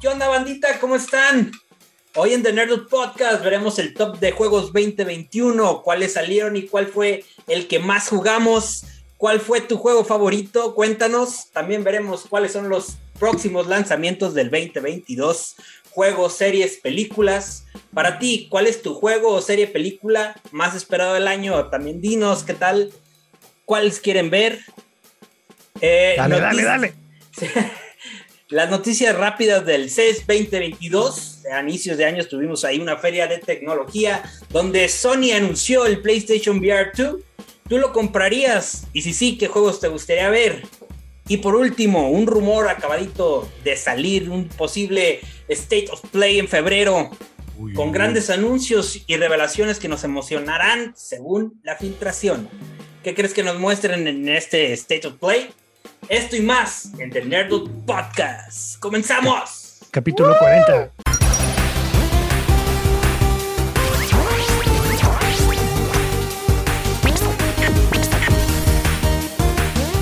¿Qué onda, bandita? ¿Cómo están? Hoy en The Nerd Podcast veremos el top de juegos 2021, cuáles salieron y cuál fue el que más jugamos. ¿Cuál fue tu juego favorito? Cuéntanos. También veremos cuáles son los próximos lanzamientos del 2022. Juegos, series, películas. Para ti, ¿cuál es tu juego o serie película más esperado del año? También dinos qué tal, cuáles quieren ver. Eh, dale, dale, dale. Las noticias rápidas del CES 2022. A inicios de año tuvimos ahí una feria de tecnología donde Sony anunció el PlayStation VR 2. ¿Tú lo comprarías? Y si sí, ¿qué juegos te gustaría ver? Y por último, un rumor acabadito de salir, un posible State of Play en febrero, con grandes anuncios y revelaciones que nos emocionarán según la filtración. ¿Qué crees que nos muestren en este State of Play? Esto y más en The Nerdwood Podcast. ¡Comenzamos! Capítulo 40.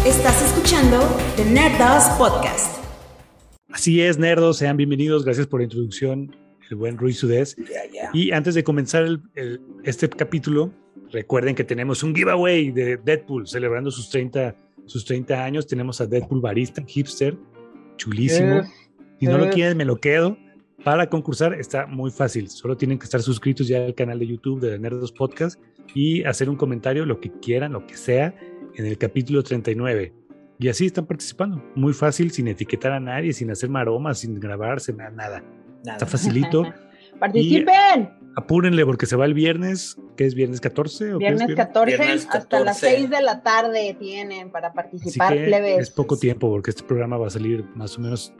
Estás escuchando The Nerdhouse Podcast. Así es, nerdos, sean bienvenidos. Gracias por la introducción, el buen Ruiz Sudés. Y antes de comenzar este capítulo, recuerden que tenemos un giveaway de Deadpool celebrando sus 30 sus 30 años. Tenemos a Deadpool Barista, hipster, chulísimo. si no lo quieren, me lo quedo. Para concursar está muy fácil. Solo tienen que estar suscritos ya al canal de YouTube de Nerdos Podcast y hacer un comentario, lo que quieran, lo que sea, en el capítulo 39. Y así están participando. Muy fácil, sin etiquetar a nadie, sin hacer maromas, sin grabarse, nada. nada. Está facilito. ¡Participen! Apúrenle porque se va el viernes, que es viernes 14. ¿o viernes, 14, hasta las 6 de la tarde tienen para participar, Es poco tiempo porque este programa va a salir más o menos.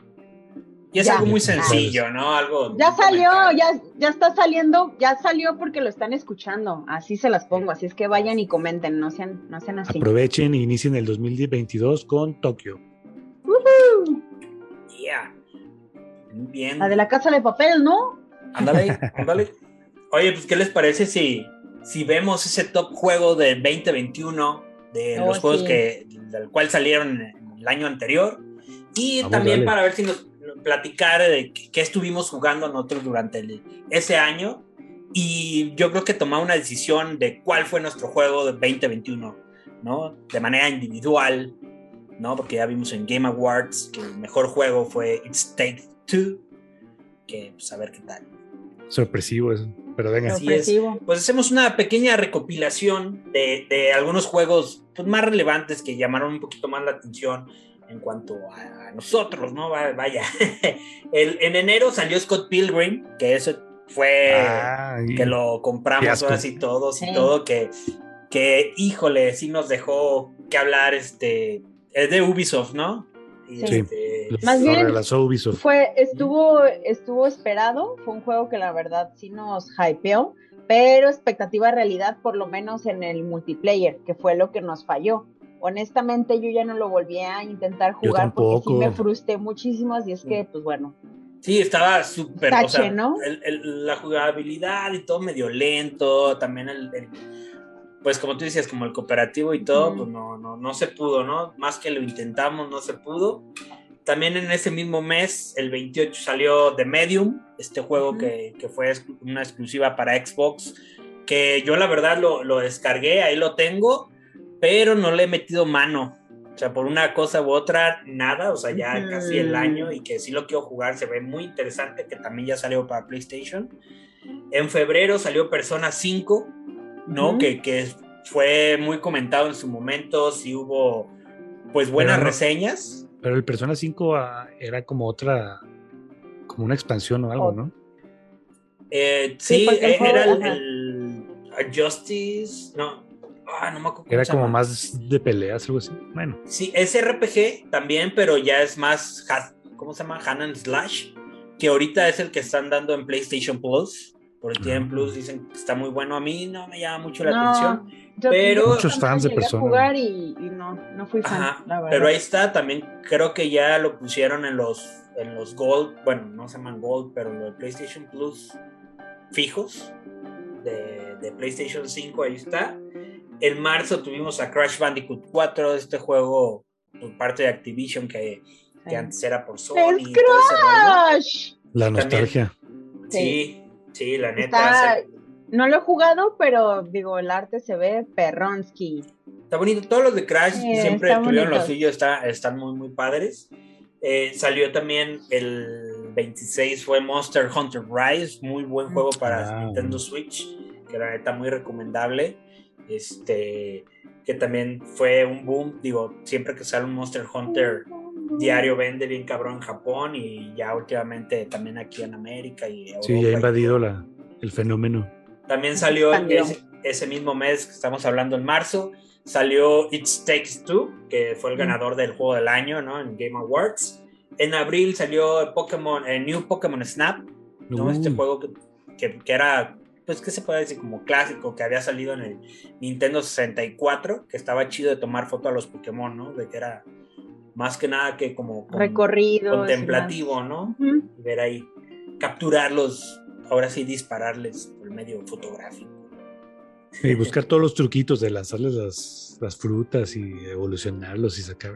Y es algo muy sencillo, ¿no? Algo. Ya salió, ya, ya está saliendo, ya salió porque lo están escuchando. Así se las pongo, así es que vayan y comenten, no sean, no sean así. Aprovechen e inicien el 2022 con Tokio. Yeah. Bien. La de la casa de papel, ¿no? Ándale, ándale. Oye, pues, ¿qué les parece si, si vemos ese top juego de 2021 de oh, los juegos que, del cual salieron el año anterior? Y también para ver si nos platicar de qué estuvimos jugando nosotros durante ese año. Y yo creo que tomar una decisión de cuál fue nuestro juego de 2021, ¿no? De manera individual, ¿no? Porque ya vimos en Game Awards que el mejor juego fue It's Take Two, que pues a ver qué tal. Sorpresivo eso. Pero venga. Así es. Pues hacemos una pequeña recopilación de, algunos juegos pues, más relevantes que llamaron un poquito más la atención en cuanto a, nosotros, ¿no? Vaya. en enero salió Scott Pilgrim, que eso fue que lo compramos ahora sí todos y todo, que, que híjole, sí nos dejó que hablar, este, es de Ubisoft, ¿no? Sí. Este, Más bien fue, estuvo, estuvo esperado, fue un juego que la verdad sí nos hypeó, pero expectativa realidad por lo menos en el multiplayer, que fue lo que nos falló. Honestamente yo ya no lo volví a intentar jugar porque sí me frustré muchísimo, así es que pues bueno. Sí, estaba súper, o sea, la jugabilidad y todo medio lento, también el pues como tú decías, como el cooperativo y todo, pues no, no, no se pudo, ¿no? Más que lo intentamos, no se pudo. También en ese mismo mes, el 28, salió The Medium, este juego que, que, fue una exclusiva para Xbox, que yo la verdad lo, lo, descargué, ahí lo tengo, pero no le he metido mano. O sea, por una cosa u otra, nada, o sea, ya casi el año y que sí lo quiero jugar, se ve muy interesante, que también ya salió para PlayStation. En febrero salió Persona 5, ¿no? que, que, fue muy comentado en su momento, sí hubo pues buenas reseñas. Pero el Persona 5 ah, era como otra, como una expansión o algo, oh. ¿no? Eh, sí, eh, era el, Justice, no, ah, no me acuerdo. Era como más de peleas, algo así. Bueno. Sí, es RPG también, pero ya es más, ¿cómo se llama? Hanan Slash, que ahorita es el que están dando en PlayStation Plus por el tiempo Plus dicen que está muy bueno. A mí no me llama mucho la atención. Pero muchos fans de personas. jugar y, no, no fui fan, Pero ahí está, también creo que ya lo pusieron en los, en los Gold, bueno, no se llaman Gold, pero los PlayStation Plus fijos de, de PlayStation 5, ahí está. En marzo tuvimos a Crash Bandicoot 4, este juego por parte de Activision que que antes era por Sony. y todo La nostalgia. sí, sí, la neta. No lo he jugado, pero digo, el arte se ve perronsky. Está bonito. Todos los de Crash siempre tuvieron lo suyo, está, están muy, muy padres. Eh, salió también el 26, fue Monster Hunter Rise, muy buen juego para Nintendo Switch, que la neta muy recomendable. Este, que también fue un boom, digo, siempre que sale un Monster Hunter diario vende bien cabrón en Japón y ya últimamente también aquí en América y Europa Sí, ha invadido la, el fenómeno. También salió ese, mismo mes que estamos hablando en marzo, salió It Takes Two, que fue el ganador del juego del año, ¿no? En Game Awards. En abril salió Pokémon, el New Pokémon Snap, ¿no? Este juego que, que, era, pues, ¿qué se puede decir? Como clásico, que había salido en el Nintendo 64, que estaba chido de tomar foto a los Pokémon, ¿no? De que era más que nada que como... Recorrido. Contemplativo, ¿no? Ver ahí, capturarlos ahora sí dispararles por medio fotográfico. Y buscar todos los truquitos de lanzarles las, las frutas y evolucionarlos y sacar.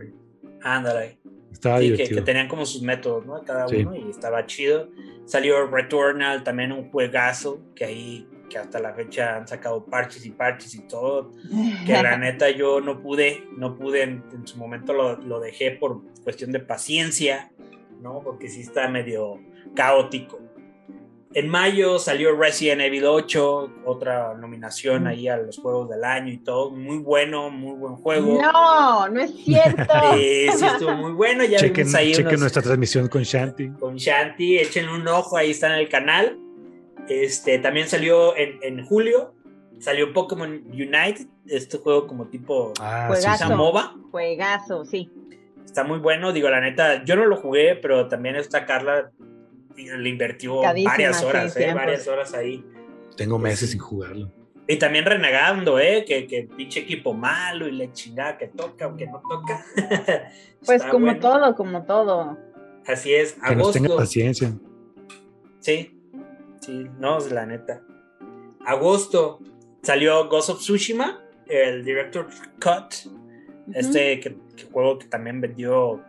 Ándale. Estaba sí, que, tenían como sus métodos, ¿no? Cada uno y estaba chido. Salió Returnal, también un juegazo que ahí que hasta la fecha han sacado parches y parches y todo, que la neta yo no pude, no pude, en, en su momento lo, lo, dejé por cuestión de paciencia, ¿no? Porque sí está medio caótico. En mayo salió Resident Evil 8, otra nominación ahí a los juegos del año y todo. Muy bueno, muy buen juego. No, no es cierto. sí, sí, estuvo muy bueno. Ya chequen, ahí chequen nuestra transmisión con Shanti. Con Shanti, echen un ojo, ahí está en el canal. Este, también salió en, julio, salió Pokémon Unite, este juego como tipo ah, juegazo, MOBA. Juegazo, sí. Está muy bueno, digo, la neta, yo no lo jugué, pero también está Carla le invirtió varias horas, eh, varias horas ahí. Tengo meses sin jugarlo. Y también renegando, ¿eh? Que, que pinche equipo malo y le chingada que toca o que no toca. pues como todo, como todo. Así es. Que agosto. Nos tenga paciencia. Sí, sí, no, es la neta. Agosto salió Ghost of Tsushima, el Director Cut. Este juego que también vendió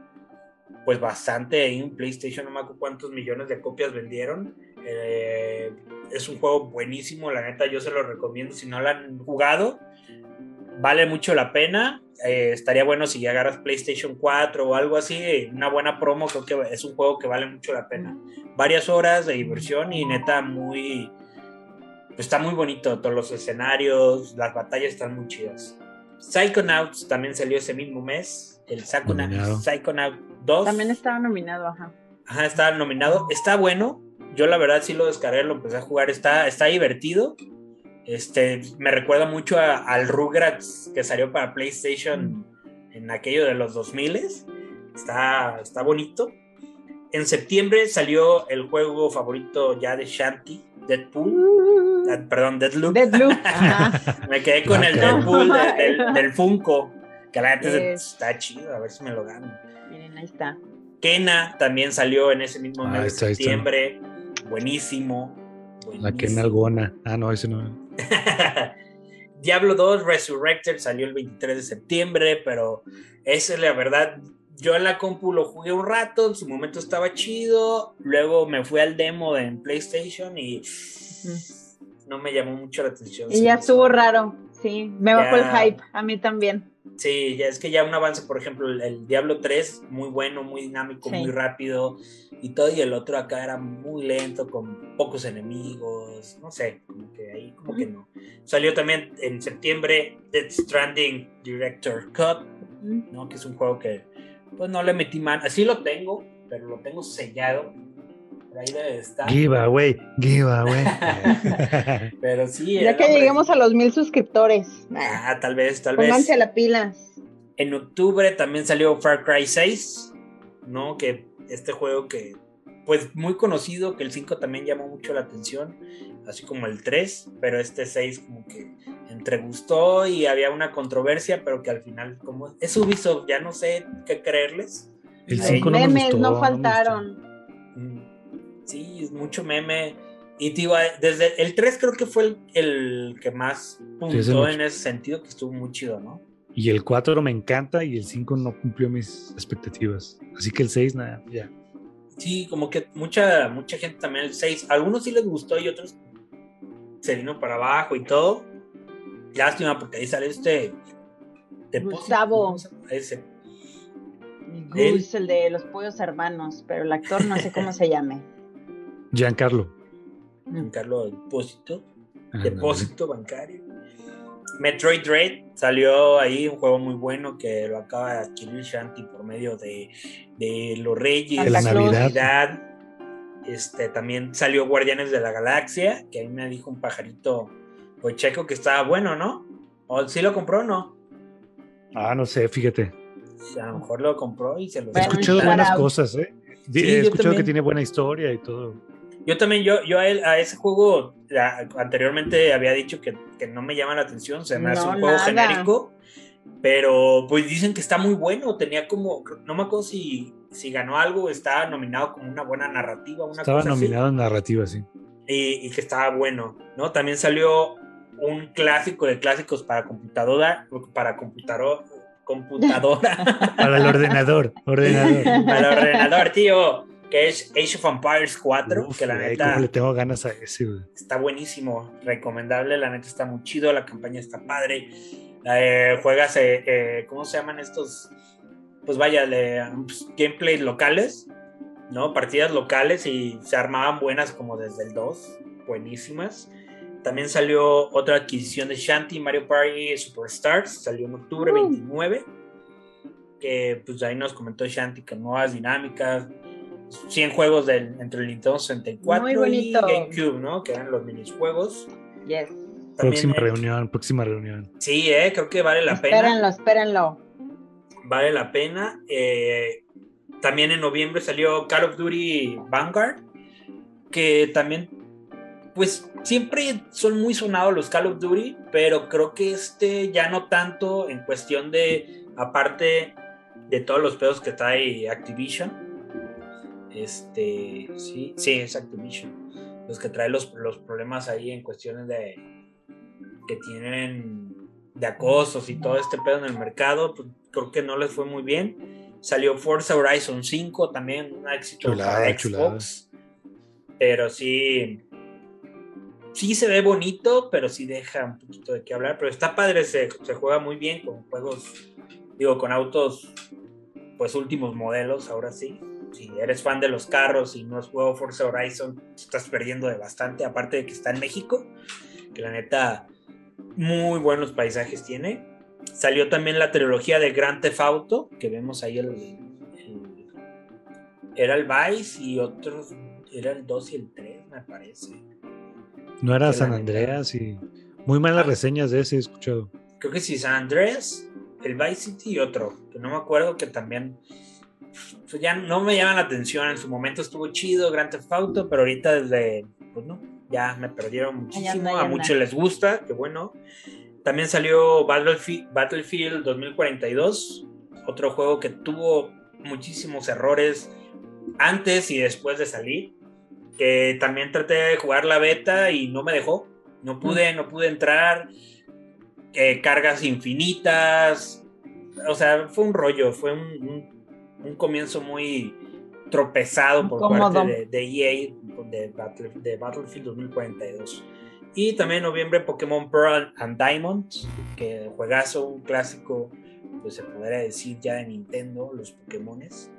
pues bastante en PlayStation, no me acuerdo cuántos millones de copias vendieron. Eh, es un juego buenísimo, la neta yo se lo recomiendo si no lo han jugado. Vale mucho la pena. Eh, estaría bueno si agarras PlayStation 4 o algo así, una buena promo, creo que es un juego que vale mucho la pena. Varias horas de diversión y neta muy... Está muy bonito, todos los escenarios, las batallas están muy chidas. Psychonauts también salió ese mismo mes, el Psychonauts 2. También estaba nominado, ajá. Ajá, estaba nominado. Está bueno. Yo la verdad sí lo descargué, lo empecé a jugar. Está, está divertido. Este, me recuerda mucho al Rugrats que salió para PlayStation en aquello de los 2000 Está, está bonito. En septiembre salió el juego favorito ya de Shanti, Deadpool. Uh. Ah, perdón, Deadloop. Deadloop. me quedé con el Deadpool del, Funko, que la gente está chido, a ver si me lo gano. Miren, ahí está. Kena también salió en ese mismo mes de septiembre. Buenísimo, La Kena Algona. Ah, no, ese no. Diablo 2 Resurrected salió el 23 de septiembre, pero esa es la verdad. Yo en la compu lo jugué un rato, en su momento estaba chido. Luego me fui al demo en PlayStation y no me llamó mucho la atención. Y ya estuvo raro, sí. Me bajó el hype, a mí también. Sí, ya es que ya un avance, por ejemplo, el, Diablo 3, muy bueno, muy dinámico, muy rápido y todo, y el otro acá era muy lento, con pocos enemigos, no sé, como que ahí, como que no. Salió también en septiembre Dead Stranding Director Cut, ¿no? Que es un juego que, pues no le metí mano, así lo tengo, pero lo tengo sellado, ahí debe estar. Giveaway, giveaway. Pero sí. Ya que lleguemos a los mil suscriptores. Ah, tal vez, tal vez. Pónganse a la pilas. En octubre también salió Far Cry 6, ¿no? Que este juego que, pues muy conocido, que el 5 también llamó mucho la atención, así como el 3, pero este 6 como que entre gustó y había una controversia, pero que al final, como es Ubisoft, ya no sé qué creerles. El 5 no, memes no faltaron. Sí, es mucho meme. Y tío, desde el 3 creo que fue el, que más puntó en ese sentido, que estuvo muy chido, ¿no? Y el 4 me encanta y el 5 no cumplió mis expectativas. Así que el 6, nada, ya. Sí, como que mucha, mucha gente también el 6. algunos sí les gustó y otros se vino para abajo y todo. Lástima porque ahí sale este. Gustavo. Ese. Gus, el de los pollos hermanos, pero el actor no sé cómo se llame. Giancarlo. Giancarlo Depósito. depósito bancario. Metroid Dread salió ahí, un juego muy bueno que lo acaba de adquirir Shanti por medio de, los Reyes, de la Navidad. Este, también salió Guardianes de la Galaxia, que a mí me dijo un pajarito pues checo que estaba bueno, ¿no? ¿O sí lo compró o no? Ah, no sé, fíjate. A lo mejor lo compró y se lo... He escuchado buenas cosas, ¿eh? He escuchado que tiene buena historia y todo. Yo también, yo, yo a, a ese juego anteriormente había dicho que, no me llama la atención, se me hace un juego genérico, pero pues dicen que está muy bueno, tenía como, no me acuerdo si, si ganó algo, estaba nominado como una buena narrativa. Una estaba nominado en narrativa, sí. Y, que estaba bueno, ¿no? También salió un clásico de clásicos para computadora, para computador, computadora. para el ordenador, ordenador. Para el ordenador, tío que es Age of Empires 4, que la neta... le tengo ganas a ese, Está buenísimo, recomendable, la neta está muy chido, la campaña está padre. Eh, juegas, eh, eh, ¿cómo se llaman estos? Pues vaya, pues, gameplays locales, ¿no? Partidas locales y se armaban buenas como desde el 2, buenísimas. También salió otra adquisición de Shanty, Mario Party Superstars, salió en octubre 29. Que pues ahí nos comentó Shanty que nuevas dinámicas, 100 juegos del, entre el Nintendo 64 y GameCube, ¿no? Que eran los minijuegos. Yes. próxima reunión, próxima reunión. Sí, eh, creo que vale la pena. Espérenlo, espérenlo. Vale la pena. Eh, también en noviembre salió Call of Duty Vanguard, que también, pues siempre son muy sonados los Call of Duty, pero creo que este ya no tanto en cuestión de, aparte de todos los pedos que trae Activision este, sí, sí, es Activision. Los que trae los, los problemas ahí en cuestiones de que tienen de acosos y todo este pedo en el mercado, pues, creo que no les fue muy bien. Salió Forza Horizon 5 también, un éxito para Xbox. Pero sí, sí se ve bonito, pero sí deja un poquito de qué hablar. Pero está padre, se, se juega muy bien con juegos, digo, con autos, pues últimos modelos, ahora sí si eres fan de los carros y no has jugado Forza Horizon, estás perdiendo de bastante, aparte de que está en México, que la neta, muy buenos paisajes tiene. Salió también la trilogía de Grand Theft Auto, que vemos ahí el, era el Vice y otros, era el 2 y el 3, me parece. No era San Andreas y muy malas reseñas de ese he escuchado. Creo que sí, San Andreas, el Vice City y otro, que no me acuerdo que también ya no me llaman la atención. En su momento estuvo chido Grand Theft Auto, pero ahorita desde, pues no, ya me perdieron muchísimo. A muchos les gusta, qué bueno. También salió Battlefield, Battlefield 2042, otro juego que tuvo muchísimos errores antes y después de salir. Que también traté de jugar la beta y no me dejó. No pude, no pude entrar. Eh, cargas infinitas. O sea, fue un rollo, fue un un comienzo muy tropezado por parte de, EA de, Battlefield 2042. Y también en noviembre Pokémon Pearl and Diamond, que juegazo, un clásico, pues se podría decir ya de Nintendo, los Pokémones.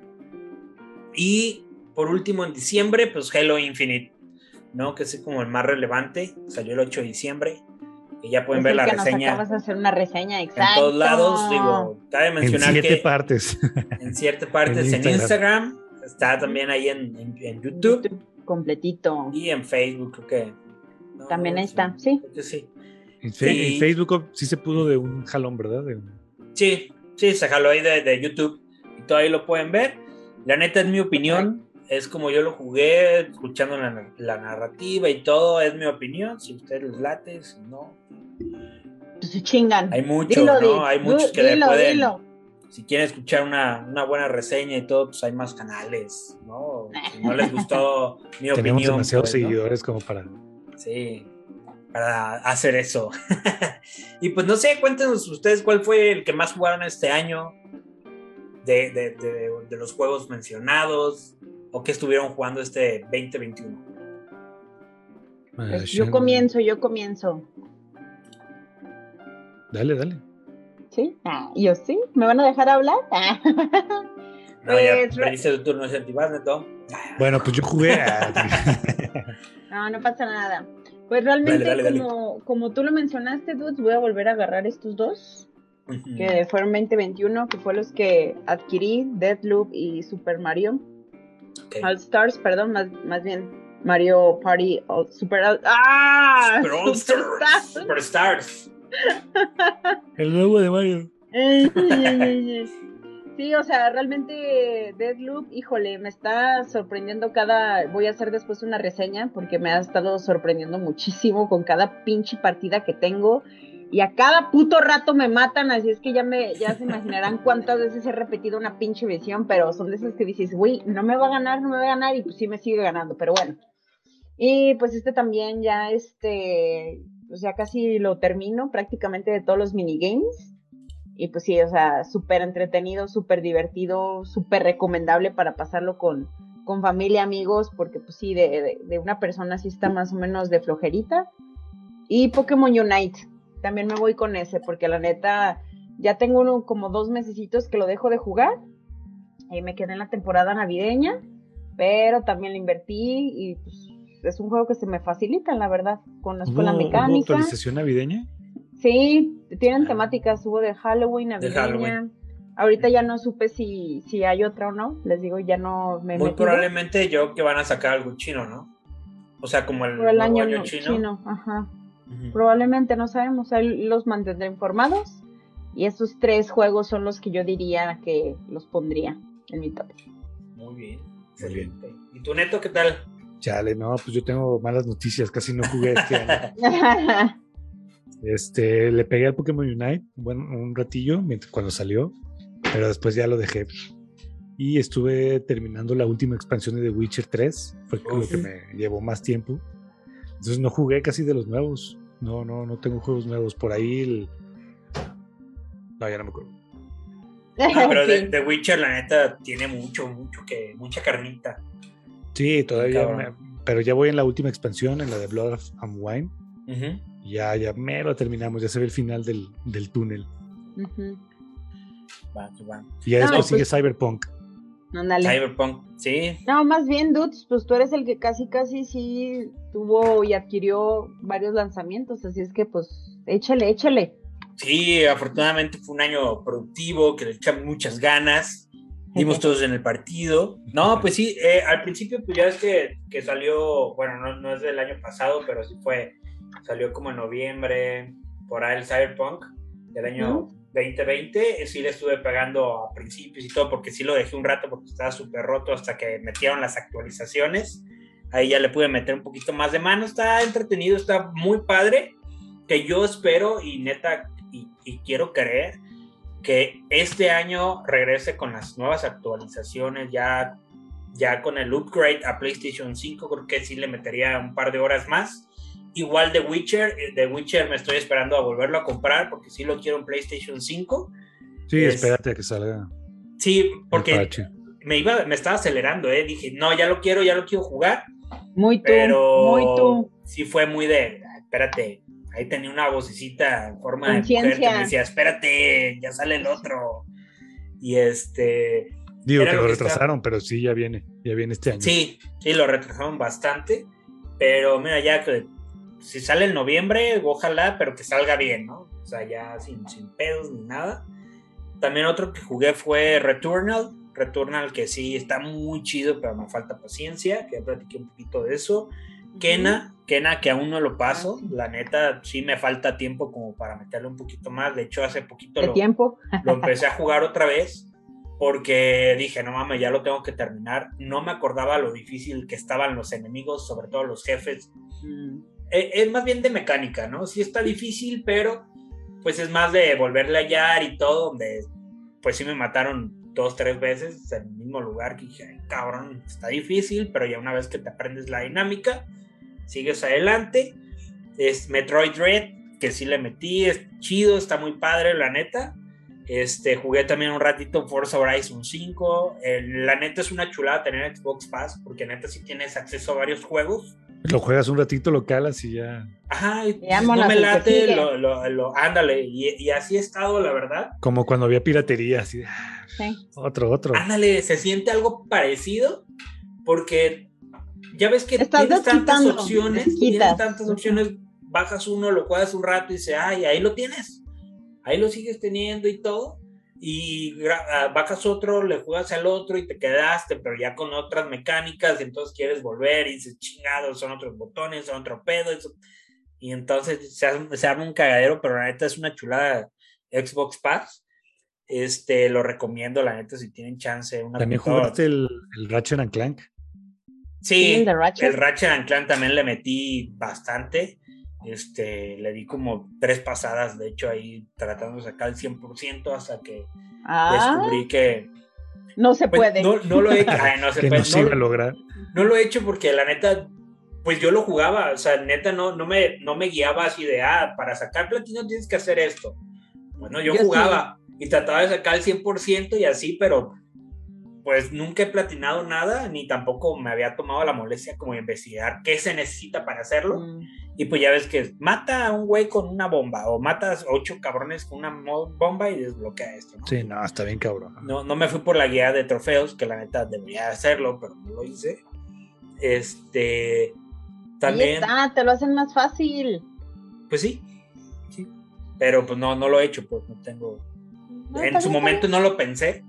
Y por último en diciembre, pues Halo Infinite, ¿no? Que es como el más relevante, salió el 8 de diciembre. Y ya pueden ver la reseña. Acabas de hacer una reseña, exacto. En todos lados, digo, cabe mencionar en siete partes. En siete partes, en Instagram, está también ahí en, en, YouTube. Completito. Y en Facebook, creo que. también ahí está, sí. sí. En, Facebook sí se pudo de un jalón, ¿verdad? Sí, sí, se jaló ahí de, de YouTube. Y todavía lo pueden ver. La neta es mi opinión es como yo lo jugué, escuchando la, narrativa y todo, es mi opinión. Si ustedes les late, si no. Pues se chingan. Hay muchos, ¿no? Hay muchos que le pueden. Si quieren escuchar una, buena reseña y todo, pues hay más canales, ¿no? Si no les gustó mi opinión. Tenemos demasiados pues, seguidores como para. Sí. para hacer eso. y pues no sé, cuéntenos ustedes cuál fue el que más jugaron este año de, los juegos mencionados o que estuvieron jugando este 2021. Pues yo comienzo, yo comienzo. Dale, dale. ¿Sí? Ah, yo sí. ¿Me van a dejar hablar? No, ya pues, tu turno, Neto. Bueno, pues yo jugué. no, no pasa nada. Pues realmente, como, como tú lo mencionaste, Dudes, voy a volver a agarrar estos dos, que fueron 2021, que fue los que adquirí, Deadloop y Super Mario. All Stars, perdón, más, más bien Mario Party Super ¡Ah! Super, Super Stars. El nuevo de Mario. Sí, o sea, realmente Deadloop, híjole, me está sorprendiendo cada. Voy a hacer después una reseña porque me ha estado sorprendiendo muchísimo con cada pinche partida que tengo. Y a cada puto rato me matan, así es que ya me, ya se imaginarán cuántas veces he repetido una pinche visión, pero son de esas que dices, güey, no me va a ganar, no me va a ganar, y pues sí me sigue ganando, pero bueno. Y pues este también ya, este, pues ya casi lo termino prácticamente de todos los minigames. Y pues sí, o sea, súper entretenido, súper divertido, súper recomendable para pasarlo con, con familia, amigos, porque pues sí, de, de, una persona sí está más o menos de flojerita. Y Pokémon Unite, también me voy con ese, porque la neta, ya tengo uno como dos mesecitos que lo dejo de jugar. Ahí me quedé en la temporada navideña, pero también lo invertí y pues es un juego que se me facilita, la verdad, con la escuela mecánica. ¿Hubo actualización navideña? Sí, tienen temáticas, hubo de Halloween, navideña. Ahorita ya no supe si, si hay otra o no. Les digo, ya no me Muy probablemente yo que van a sacar algo chino, ¿no? O sea, como el, el año, chino. ajá. Probablemente no sabemos. Ahí los mantendré informados. Y esos tres juegos son los que yo diría que los pondría en mi top. Muy bien, excelente. ¿Y tú, Neto, qué tal? Chale, no, pues yo tengo malas noticias, casi no jugué este año. Este, le pegué al Pokémon Unite bueno, un ratillo mientras, cuando salió, pero después ya lo dejé. Y estuve terminando la última expansión de The Witcher 3, fue lo que me llevó más tiempo. Entonces no jugué casi de los nuevos. No, no, no tengo juegos nuevos. Por ahí el... No, ya no me acuerdo. Ah, pero The, Witcher, la neta, tiene mucho, mucho que, mucha carnita. Sí, todavía, pero ya voy en la última expansión, en la de Blood and Wine. Ya, ya mero terminamos, ya se ve el final del, del túnel. Y ya después sigue pues Cyberpunk. Cyberpunk, sí. No, más bien, Dudes, pues tú eres el que casi, casi sí tuvo y adquirió varios lanzamientos, así es que pues échale, échale. Sí, afortunadamente fue un año productivo, que le echamos muchas ganas, dimos todos en el partido. No, pues sí, eh, al principio pues ya es que, que salió, bueno, no, no, es del año pasado, pero sí fue salió como en noviembre, por ahí el Cyberpunk del año 2020. Sí le estuve pegando a principios y todo, porque sí lo dejé un rato porque estaba súper roto hasta que metieron las actualizaciones. Ahí ya le pude meter un poquito más de mano. Está entretenido, está muy padre. Que yo espero y neta, y, y quiero creer que este año regrese con las nuevas actualizaciones, ya, ya con el upgrade a PlayStation 5, creo que sí le metería un par de horas más Igual de Witcher, The eh, Witcher me estoy esperando a volverlo a comprar porque sí lo quiero en PlayStation 5. Sí, espérate a que salga. Sí, porque me iba, me estaba acelerando, eh. Dije, no, ya lo quiero, ya lo quiero jugar. Muy tú, pero muy tú. Sí fue muy de, espérate, ahí tenía una vocecita en forma de mujer que me decía, espérate, ya sale el otro. Y este. Digo que lo, retrasaron, pero sí, ya viene, ya viene este año. Sí, sí, lo retrasaron bastante. Pero mira, ya que si sale en noviembre, ojalá, pero que salga bien, ¿no? O sea, ya sin, sin pedos ni nada. También otro que jugué fue Returnal. Returnal que sí está muy chido, pero me falta paciencia, que ya platiqué un poquito de eso. Kena, Kena que aún no lo paso, ah, la neta sí me falta tiempo como para meterle un poquito más, de hecho hace poquito lo, tiempo? lo empecé a jugar otra vez porque dije, no mames, ya lo tengo que terminar, no me acordaba lo difícil que estaban los enemigos, sobre todo los jefes, mm. Es más bien de mecánica, ¿no? Sí está difícil, pero pues es más de volverle a hallar y todo, donde pues sí me mataron dos, tres veces en el mismo lugar que dije, cabrón, está difícil, pero ya una vez que te aprendes la dinámica, sigues adelante. Es Metroid Dread, que sí le metí, es chido, está muy padre, la neta. Este, jugué también un ratito Forza Horizon 5. la neta es una chulada tener Xbox Pass, porque neta sí tienes acceso a varios juegos. Lo juegas un ratito, lo calas y ya. Ajá, y no me late, lo, lo, ándale. Y, así he estado, la verdad. Como cuando había piratería, así. Sí. Otro, otro. Ándale, se siente algo parecido, porque ya ves que tienes tantas opciones, tienes tantas opciones, bajas uno, lo juegas un rato y dices, ay, ahí lo tienes. Ahí lo sigues teniendo y todo. Y ah, bajas otro, le juegas al otro y te quedaste, pero ya con otras mecánicas, y entonces quieres volver y dices, chingado, son otros botones, son otro pedo. Y entonces se, se arma un cagadero, pero la neta es una chulada Xbox Pass. Este, lo recomiendo, la neta, si tienen chance. ¿También jugaste el, el Ratchet and Clank? Sí, el Ratchet and Clank también le metí bastante. Este, le di como tres pasadas, de hecho, ahí tratando de sacar el 100% hasta que ah. descubrí que... No se pues, puede. No, lo he hecho. no se puede. lograr. No lo he hecho porque la neta, pues yo lo jugaba, o sea, neta no, no, me, no me guiaba así de, ah, para sacar platino tienes que hacer esto. Bueno, yo, jugaba y trataba de sacar el 100% y así, pero pues nunca he platinado nada, ni tampoco me había tomado la molestia como investigar qué se necesita para hacerlo. Mm. Y pues ya ves que mata a un güey con una bomba, o matas ocho cabrones con una bomba y desbloquea esto. Sí, no, está bien cabrón. No, no me fui por la guía de trofeos, que la neta debería hacerlo, pero no lo hice. Este. También. Ahí está, te lo hacen más fácil. Pues sí, sí. Pero pues no, no lo he hecho, pues no tengo. en su momento no lo pensé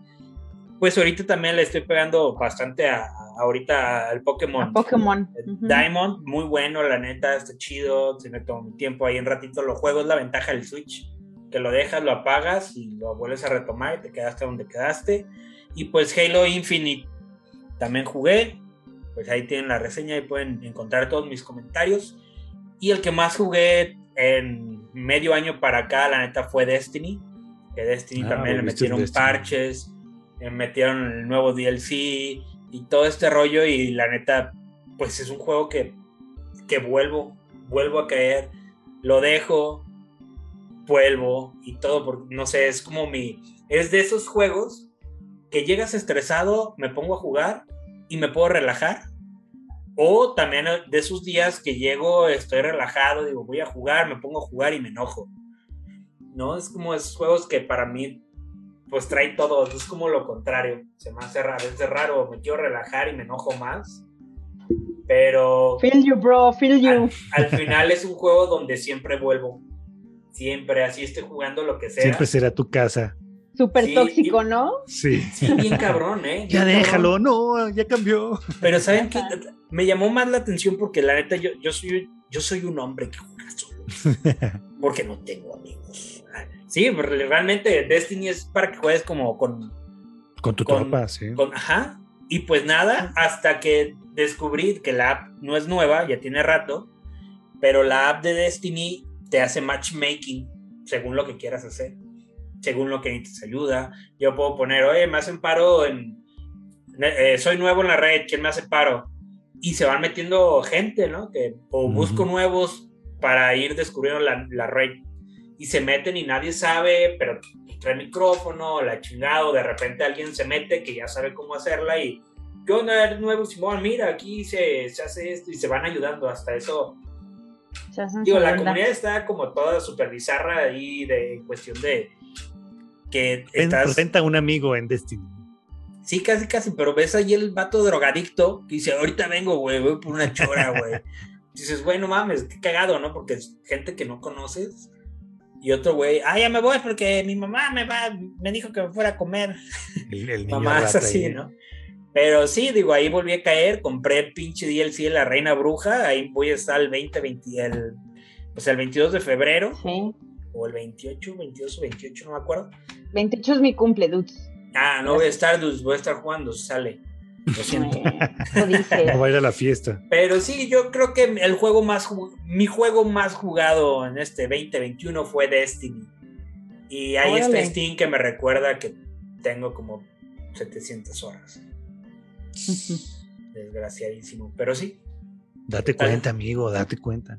pues ahorita también le estoy pegando bastante a, ahorita al Pokémon. Pokémon. Diamond, muy bueno, la neta, está chido. Si me tomo mi tiempo ahí un ratito lo juego, es la ventaja del Switch. Que lo dejas, lo apagas y lo vuelves a retomar y te quedaste donde quedaste. Y pues Halo Infinite también jugué. Pues ahí tienen la reseña y pueden encontrar todos mis comentarios. Y el que más jugué en medio año para acá, la neta, fue Destiny. Que Destiny ah, también le metieron parches eh, metieron el nuevo DLC y todo este rollo y la neta, pues es un juego que, que vuelvo, vuelvo a caer, lo dejo, vuelvo y todo, porque no sé, es como mi, es de esos juegos que llegas estresado, me pongo a jugar y me puedo relajar. O también de esos días que llego, estoy relajado, digo, voy a jugar, me pongo a jugar y me enojo. ¿No? Es como esos juegos que para mí pues trae todo, es como lo contrario, se me hace raro, es raro, me quiero relajar y me enojo más, pero... Feel you, bro, feel you. Al, final es un juego donde siempre vuelvo, siempre, así estoy jugando lo que sea. Siempre será tu casa. Súper tóxico, ¿no? Sí. Sí, bien cabrón, ¿eh? ya déjalo, no, ya cambió. Pero ¿saben qué? Me llamó más la atención porque la neta yo, yo, soy, yo soy un hombre que juega solo. Porque no tengo amigos. Sí, pues, realmente Destiny es para que juegues como con... Con tu tropa, sí. ajá. Y pues nada, hasta que descubrí que la app no es nueva, ya tiene rato, pero la app de Destiny te hace matchmaking según lo que quieras hacer, según lo que necesites ayuda. Yo puedo poner, oye, me hacen paro en... Eh, soy nuevo en la red, ¿quién me hace paro? Y se van metiendo gente, ¿no? Que, o busco nuevos para ir descubriendo la, la red y se meten y nadie sabe, pero trae micrófono, la chingado, de repente alguien se mete que ya sabe cómo hacerla y ¿qué onda? Eres nuevo, Simón, mira, aquí se, se, hace esto y se van ayudando hasta eso. Digo, la comunidad está como toda súper bizarra ahí de cuestión de que estás... Presenta un amigo en Destiny. Sí, casi, casi, pero ves ahí el vato drogadicto que dice, ahorita vengo, güey, voy por una chora, güey. Dices, güey, no mames, qué cagado, ¿no? Porque es gente que no conoces y otro güey, ah, ya me voy porque mi mamá me va, me dijo que me fuera a comer. El, mamá es así, ¿no? Pero sí, digo, ahí volví a caer, compré el pinche DLC de la Reina Bruja, ahí voy a estar el 20, 20, el, pues el 22 de febrero. Sí. O el 28, 22 o 28, no me acuerdo. 28 es mi cumple, dudes. Ah, no voy a estar, dudes, voy a estar jugando, sale. Lo siento. No va a ir a la fiesta. Pero sí, yo creo que el juego más mi juego más jugado en este 2021 fue Destiny. Y ahí está Steam que me recuerda que tengo como 700 horas. Desgraciadísimo, pero sí. Date cuenta, amigo, date cuenta.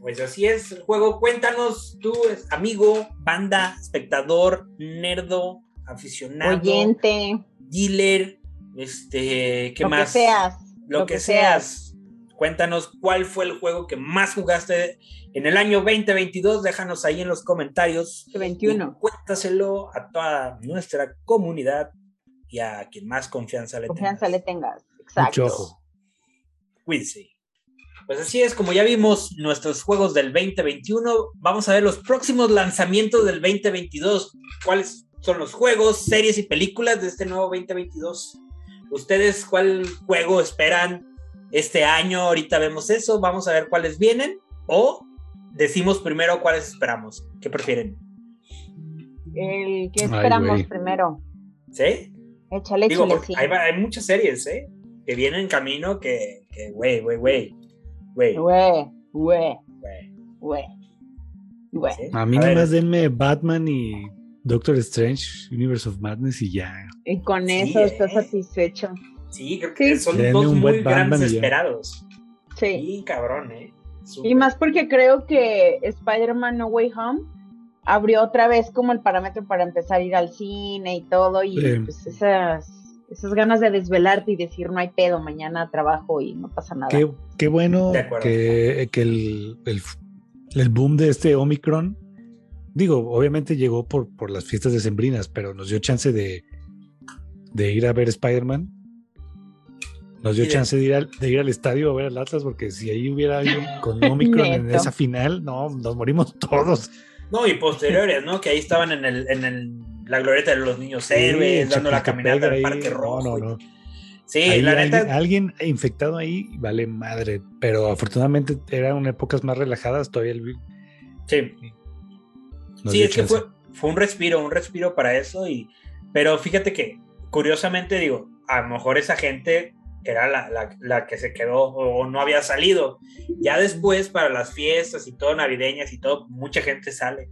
Pues así es el juego. Cuéntanos tú, amigo, banda, espectador, nerdo, aficionado, oyente, dealer, este, ¿qué lo más? Que seas. Lo, que, seas. Cuéntanos cuál fue el juego que más jugaste en el año 2022. Déjanos ahí en los comentarios. 21. cuéntaselo a toda nuestra comunidad y a quien más confianza le confianza le tengas. Exacto. Mucho ojo. Cuídense. Pues así es, como ya vimos nuestros juegos del 2021, vamos a ver los próximos lanzamientos del 2022. ¿Cuáles son los juegos, series y películas de este nuevo 2022? ¿Ustedes cuál juego esperan este año? Ahorita vemos eso, vamos a ver cuáles vienen o decimos primero cuáles esperamos. ¿Qué prefieren? El que esperamos primero. ¿Sí? Échale, échale, sí. hay, hay, muchas series, ¿eh? Que vienen en camino que, güey, güey, güey. Güey. Güey, güey. Güey. Güey. A mí nomás denme Batman y Doctor Strange, Universe of Madness y ya. Y con eso estás eh. satisfecho. Sí, creo que son dos muy grandes esperados. Sí. Sí, cabrón, ¿eh? Y más porque creo que Spider-Man No Way Home abrió otra vez como el parámetro para empezar a ir al cine y todo, y pues esas esas ganas de desvelarte y decir no hay pedo, mañana trabajo y no pasa nada. Qué, bueno que, el, el, boom de este Omicron, digo, obviamente llegó por, por las fiestas decembrinas, pero nos dio chance de, de ir a ver Spider-Man. Nos dio chance de ir, al, de ir al estadio a ver al Atlas, porque si ahí hubiera alguien con Omicron en esa final, no, nos morimos todos. No, y posteriores, ¿no? Que ahí estaban en el, en el la glorieta de los niños héroes, dando la caminata del Parque Rojo. No, no, Sí, la neta. Alguien, infectado ahí vale madre, pero afortunadamente eran épocas más relajadas todavía el Sí. Sí, es que fue, fue un respiro, un respiro para eso. y Pero fíjate que, curiosamente, digo, a lo mejor esa gente era la, la, la, que se quedó o no había salido. Ya después, para las fiestas y todo, navideñas y todo, mucha gente sale,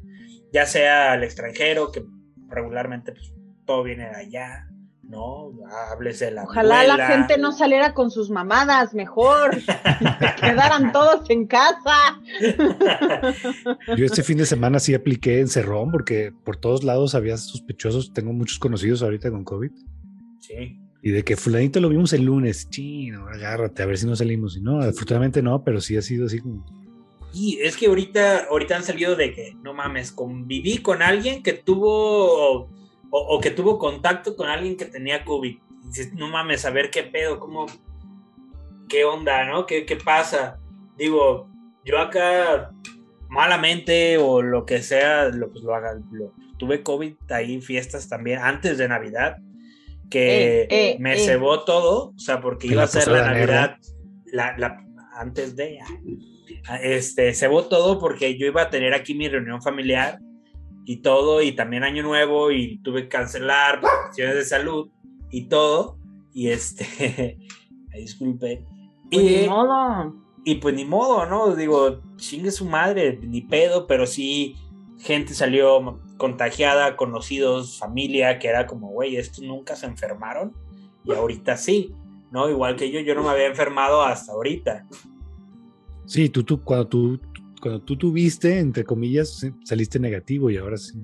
ya sea al extranjero, que regularmente pues, todo viene de allá, ¿no? Hables de la. Ojalá la gente no saliera con sus mamadas, mejor. quedaran todos en casa. Yo este fin de semana sí apliqué en Cerrón porque por todos lados había sospechosos. Tengo muchos conocidos ahorita con COVID. Sí. Y de que fulanito lo vimos el lunes, chino, agárrate, a ver si no salimos. Y no, afortunadamente no, pero sí ha sido así como y es que ahorita, ahorita han salido de que, no mames, conviví con alguien que tuvo o, que tuvo contacto con alguien que tenía COVID. dices, no mames, a ver qué pedo, cómo, qué onda, ¿no? ¿Qué, qué pasa? Digo, yo acá malamente o lo que sea, lo, pues lo haga. tuve COVID ahí, fiestas también, antes de Navidad, que eh, eh, me eh. cebó todo, o sea, porque iba a ser la Navidad, la, la, antes de, este, se votó todo porque yo iba a tener aquí mi reunión familiar y todo, y también año nuevo, y tuve que cancelar por cuestiones de salud y todo, y este, disculpe. Pues y, ni modo. Y pues ni modo, ¿no? Digo, chingue su madre, ni pedo, pero sí, gente salió contagiada, conocidos, familia, que era como, güey, estos nunca se enfermaron, y ahorita sí, ¿no? Igual que yo, yo no me había enfermado hasta ahorita. Sí, tú, tú, cuando tú, cuando tú tuviste, entre comillas, saliste negativo y ahora sí.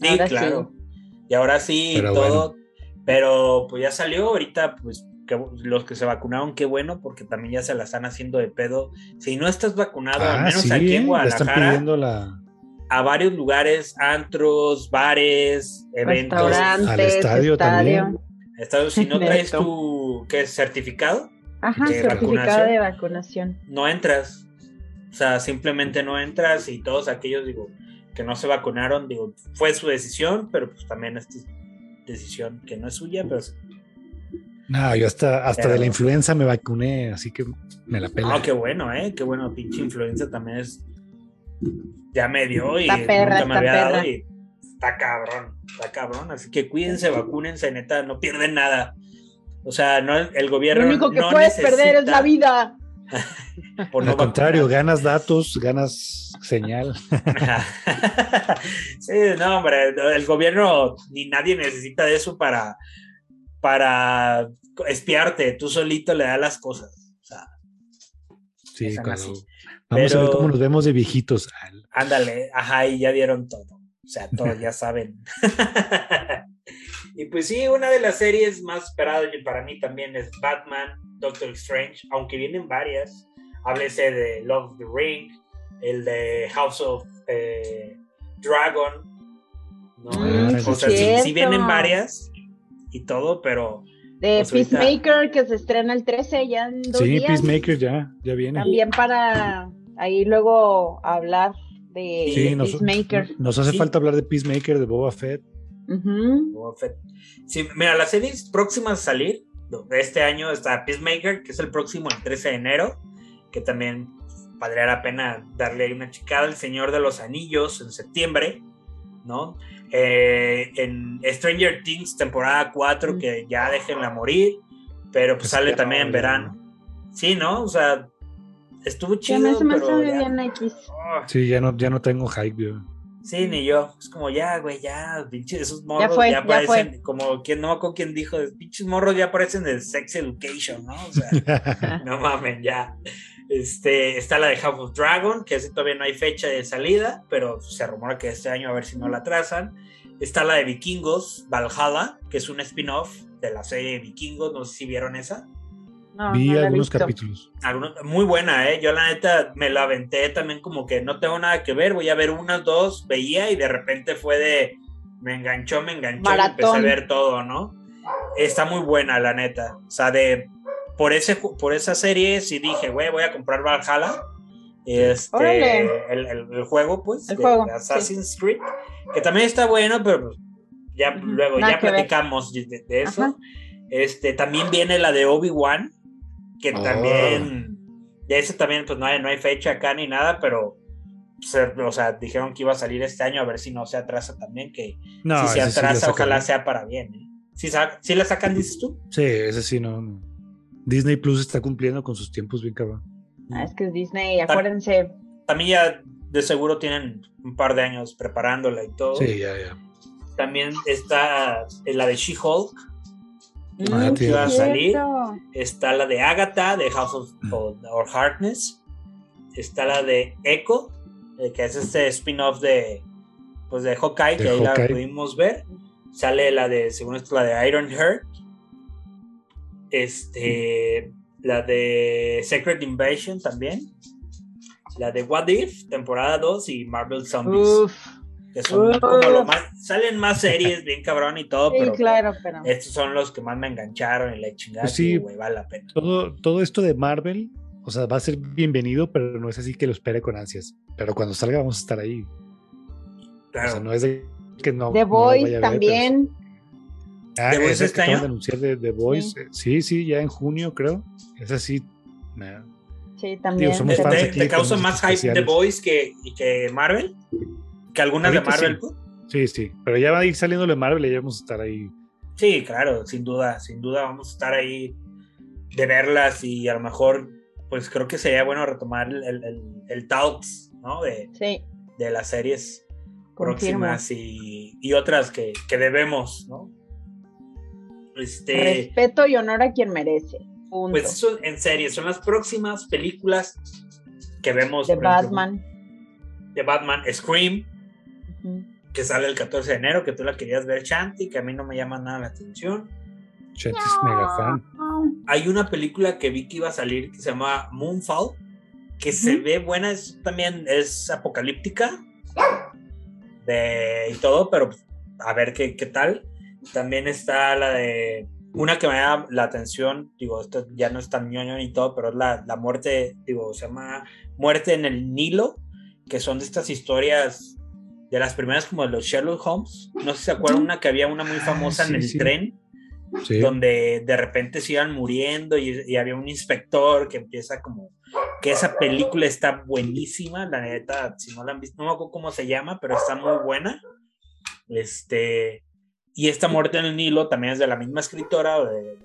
Sí, claro. Y ahora sí, pero todo. Pero pues ya salió, ahorita, pues que, los que se vacunaron, qué bueno, porque también ya se la están haciendo de pedo. Si no estás vacunado, al ah, menos aquí en Guadalajara. La... A varios lugares, antros, bares, eventos. Al estadio, también. si no traes tu ¿qué, certificado, Ajá, certificado de vacunación. No entras. O sea, simplemente no entras y todos aquellos, digo, que no se vacunaron, digo, fue su decisión, pero pues también esta decisión que no es suya, pero... No, yo hasta, hasta de la influenza me vacuné, así que me la pela. Ah, qué bueno, ¿eh? Qué bueno, pinche influenza también es... Ya me dio y nunca me había dado y está cabrón, está cabrón. Así que cuídense, vacúnense, neta, no pierden nada. O sea, no, el gobierno. Lo único que puedes perder es la vida. Por Al contrario, ganas datos, ganas señal. sí, no, hombre, el gobierno ni nadie necesita de eso para, para espiarte. Tú solito le das las cosas. O sea, Sí, Vamos a ver cómo nos vemos de viejitos. Ándale, ajá, y ya dieron todo. O sea, todos ya saben. y pues sí, una de las series más esperadas para mí también es Batman, Doctor Strange, aunque vienen varias. Háblese de Love the Ring, el de House of eh, Dragon. ¿no? O sea, sí, vienen varias y todo, pero. De pues Peacemaker que se estrena el 13 ya en dos Sí, Peacemaker ya, ya viene. También para ahí luego hablar de, Peacemaker. Nos, hace falta hablar de Peacemaker, de Boba Fett. Boba Fett. Sí, mira, las series próximas a salir de este año está Peacemaker, que es el próximo el 13 de enero, que también valdría la pena darle una chicada. El Señor de los Anillos en septiembre, ¿no? Eh, en Stranger Things, temporada 4, que ya déjenla morir, pero pues, sale también en verano. Sí, ¿no? O sea, estuvo chido. pero ya... Oh. Sí, ya no, ya no tengo hype, Sí, ni yo. Es como ya, güey, ya, pinches, esos morros ya, aparecen, como quien no con quien dijo, pinches morros ya aparecen de Sex Education, ¿no? O sea, no mamen, ya. Este, está la de House of Dragon, que todavía no hay fecha de salida, pero se rumora que este año a ver si no la trazan. Está la de Vikingos, Valhalla, que es un spin-off de la serie de Vikingos, no sé si vieron esa. Vi algunos capítulos. muy buena, ¿eh? Yo la neta me la aventé también como que no tengo nada que ver, voy a ver unas, dos, veía y de repente fue de, me enganchó, me enganchó y empecé a ver todo, ¿no? Está muy buena, la neta. O sea, de por, ese, por esa serie sí dije, güey, voy a comprar Valhalla. Este, el, juego, pues, de, Assassin's Creed, que también está bueno, pero pues, ya luego ya platicamos de, eso. Este, también viene la de Obi-Wan, que oh. también, de ese también, pues no hay, no hay fecha acá ni nada, pero o sea, dijeron que iba a salir este año, a ver si no se atrasa también, que si se atrasa, ojalá sea para bien. ¿eh? ¿Sí, la sacan, dices tú? Sí, ese sí, no. Disney Plus está cumpliendo con sus tiempos bien cabrón. Ah, es que es Disney, acuérdense. También ya de seguro tienen un par de años preparándola y todo. Sí, ya, ya. También está la de She-Hulk, ah, que va a salir. Está la de Agatha, de House of or Hardness. Está la de Echo, eh, que es este spin-off de, pues de Hawkeye, que ahí la pudimos ver. Sale la de, según esto, la de Iron Heart este, la de Secret Invasion también. La de What If, temporada 2 y Marvel Zombies. Que son como lo más. Salen más series bien cabrón y todo, pero, claro, pero, estos son los que más me engancharon y la chingada. Pues sí, vale la pena. Todo, todo esto de Marvel, o sea, va a ser bienvenido, pero no es así que lo espere con ansias. Pero cuando salga, vamos a estar ahí. Claro. O sea, no es de que no. The Voice también. Ah, ¿The Voice este año? de anunciar de The Voice. Sí. sí, ya en junio creo. Es así. Sí, también. ¿Te, causa más hype The Voice que, que Marvel? ¿Que algunas de Marvel? Sí. sí. pero ya va a ir saliendo de Marvel y ya vamos a estar ahí. Sí, claro, sin duda, sin duda vamos a estar ahí de verlas y a lo mejor, pues creo que sería bueno retomar el, el, el Talks, ¿no? De, de las series próximas y, y, otras que, que debemos, ¿no? Este, Respeto y honor a quien merece. Pues eso, en serio, son las próximas películas que vemos. De Batman. de Batman, Scream, que sale el 14 de enero, que tú la querías ver, Shanti, que a mí no me llama nada la atención. Shanti es mega fan. Hay una película que vi que iba a salir que se llama Moonfall, que se ve buena, es, también es apocalíptica de, y todo, pero a ver qué, qué tal. También está la de una que me da la atención, digo, esto ya no es tan ñoño ni todo, pero es la, la muerte, digo, se llama Muerte en el Nilo, que son de estas historias de las primeras como de los Sherlock Holmes. No sé si se acuerdan una que había una muy ah, famosa en el tren, donde de repente se iban muriendo y, y, había un inspector que empieza como que esa película está buenísima, la neta, si no la han visto, no me acuerdo cómo se llama, pero está muy buena. Este, y esta muerte en el Nilo también es de la misma escritora de,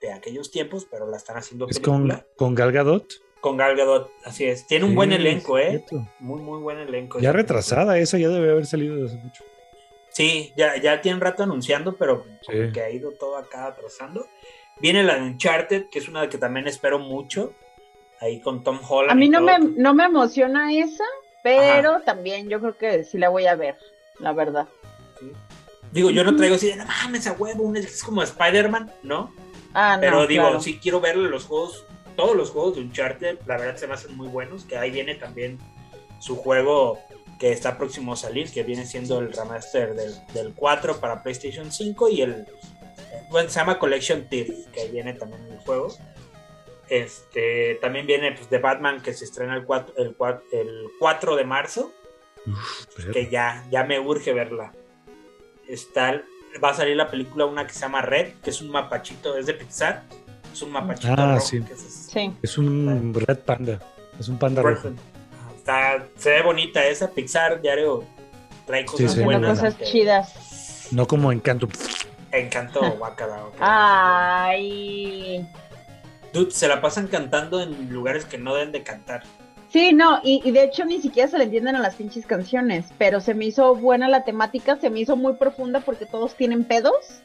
de, aquellos tiempos, pero la están haciendo ¿Es con, con Gal Gadot? Con Gal Gadot, así es. Tiene un buen elenco, ¿eh? Muy, muy buen elenco. Ya retrasada, esa ya debe haber salido desde hace mucho. Sí, ya, ya tiene rato anunciando, pero que ha ido todo acá atrasando. Viene la de Uncharted, que es una que también espero mucho. ahí con Tom Holland. A mí no me, no me emociona esa, pero también yo creo que sí la voy a ver, la verdad. Digo, yo no traigo así de, no mames, a huevo, es como Spider-Man, ¿no? Ah, no, Pero digo, sí quiero verle los juegos, todos los juegos de Uncharted, la verdad se me hacen muy buenos, que ahí viene también su juego que está próximo a salir, que viene siendo el remaster del, del 4 para PlayStation 5 y el, bueno, se llama Collection Thief, que viene también el juego. Este, también viene pues, de Batman que se estrena el 4, el, el 4 de marzo, que ya, ya me urge verla. Está, va a salir la película una que se llama Red, que es un mapachito, es de Pixar, es un mapachito ah, rojo. Sí. es, un Red Panda, es un panda rojo. Está, se ve bonita esa, Pixar diario trae cosas buenas. cosas chidas. No como Encanto. Encanto, guacala. Ay. Dude, se la pasan cantando en lugares que no deben de cantar. Sí, no, y, de hecho ni siquiera se le entienden a las pinches canciones, pero se me hizo buena la temática, se me hizo muy profunda porque todos tienen pedos.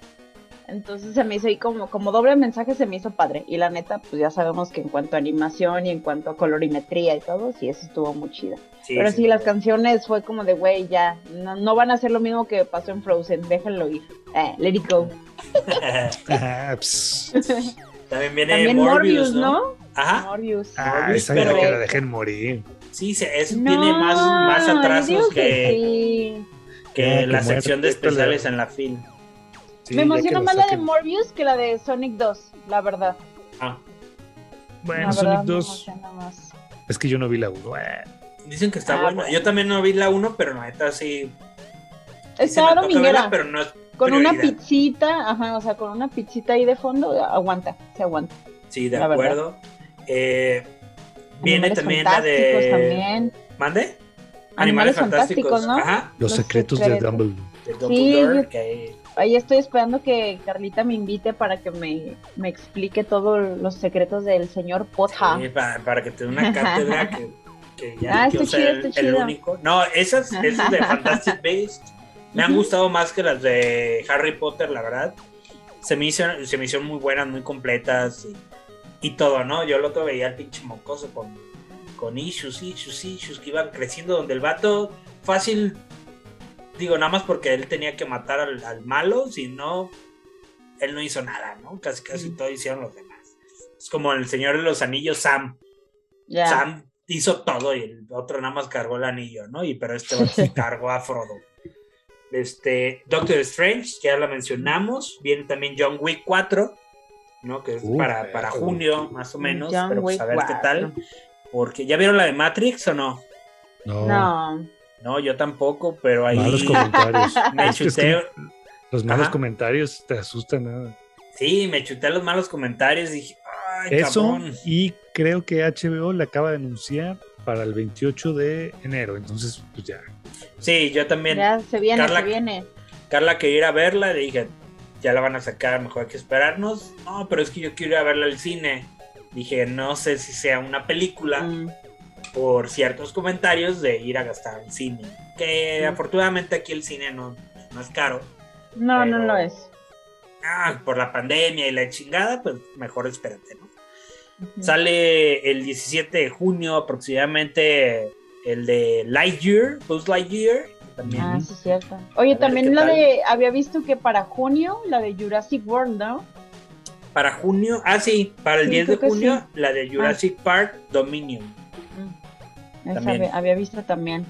Entonces se me hizo ahí como, como doble mensaje, se me hizo padre. Y la neta, pues ya sabemos que en cuanto a animación y en cuanto a colorimetría y todo, sí, eso estuvo muy chida. Pero sí, las canciones fue como de, güey, ya, no, van a hacer lo mismo que pasó en Frozen, déjenlo ir. Eh, let it go. También viene Morbius, ¿no? Ajá. Morbius. Ah, esa pero... que la dejen morir. Sí, eso tiene más, más atrasos que, que, la sección de especiales en la film. me emociona más la de Morbius que la de Sonic 2, la verdad. Ah. Bueno, Sonic 2. Es que yo no vi la 1. Dicen que está ah, buena. Yo también no vi la 1, pero no, está así. Está dominguera. Pero no es con una pizzita, ajá, o sea, con una pizzita ahí de fondo, aguanta, se aguanta. Sí, de acuerdo. Eh, viene también la de. También. ¿Mande? Animales, fantásticos, ¿no? Ajá. Los, secretos, de Dumbledore. sí, Ahí estoy esperando que Carlita me invite para que me, me explique todos los secretos del señor. Sí, para, que te dé una cátedra que, que ya ah, el, el, único. No, esas, esas de Fantastic Beasts me han gustado más que las de Harry Potter, la verdad. Se me hicieron, se me hicieron muy buenas, muy completas y, todo, ¿no? Yo el otro veía al pinche mocoso con, con issues, issues, issues que iban creciendo, donde el vato fácil, digo, nada más porque él tenía que matar al, malo, si no, él no hizo nada, ¿no? Casi, casi todo hicieron los demás. Es como el Señor de los Anillos, Sam. Sam hizo todo y el otro nada más cargó el anillo, ¿no? Y pero este se cargó a Frodo. Este, Doctor Strange, ya la mencionamos. Viene también John Wick 4, ¿no? Que es para, para junio, más o menos. pero pues a ver qué tal. Porque, ¿ya vieron la de Matrix o no? No. No, yo tampoco, pero ahí. Malos comentarios. me chuté. los malos comentarios te asustan, ¿no? Sí, me chuté los malos comentarios. Y dije, Ay, Eso, y creo que HBO la acaba de anunciar para el 28 de enero. Entonces, pues ya, Sí, yo también. Ya se viene, Carla, se viene. Carla quería ir a verla, le dije, ya la van a sacar, mejor hay que esperarnos. No, pero es que yo quiero ir a verla al cine. Dije, no sé si sea una película mm. Por ciertos comentarios de ir a gastar en cine. Que afortunadamente aquí el cine no, no es caro. No, no lo es. Ah, por la pandemia y la chingada, pues mejor espérate, ¿no? Sale el 17 de junio aproximadamente el de Lightyear, Buzz Lightyear. También. Ah, sí, cierto. Oye, también la de, había visto que para junio, la de Jurassic World, ¿no? Para junio, ah, sí, para el 10 de junio, la de Jurassic ah. Park Dominion. También. Había, visto también.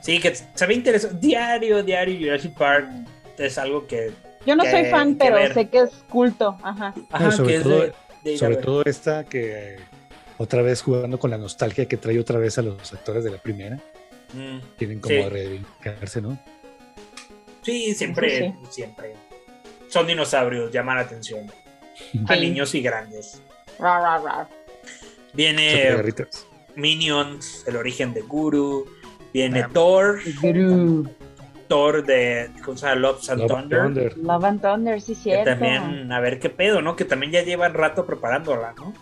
Sí, que se ve interesante. Diario, diario, Jurassic Park es algo que. Yo no soy fan, pero sé que es culto. Ajá. Ajá sobre todo, sobre todo esta que otra vez jugando con la nostalgia que trae otra vez a los actores de la primera. Mm, Tienen como sí. reivindicarse, ¿no? Sí, siempre, siempre. Son dinosaurios, llaman la atención. A niños y grandes. Viene Minions, el origen de Guru. Viene Thor. Thor de ¿cómo se llama? Love and Thunder. Love and Thunder, sí, cierto. también, a ver qué pedo, ¿no? Que también ya llevan rato preparándola, ¿no?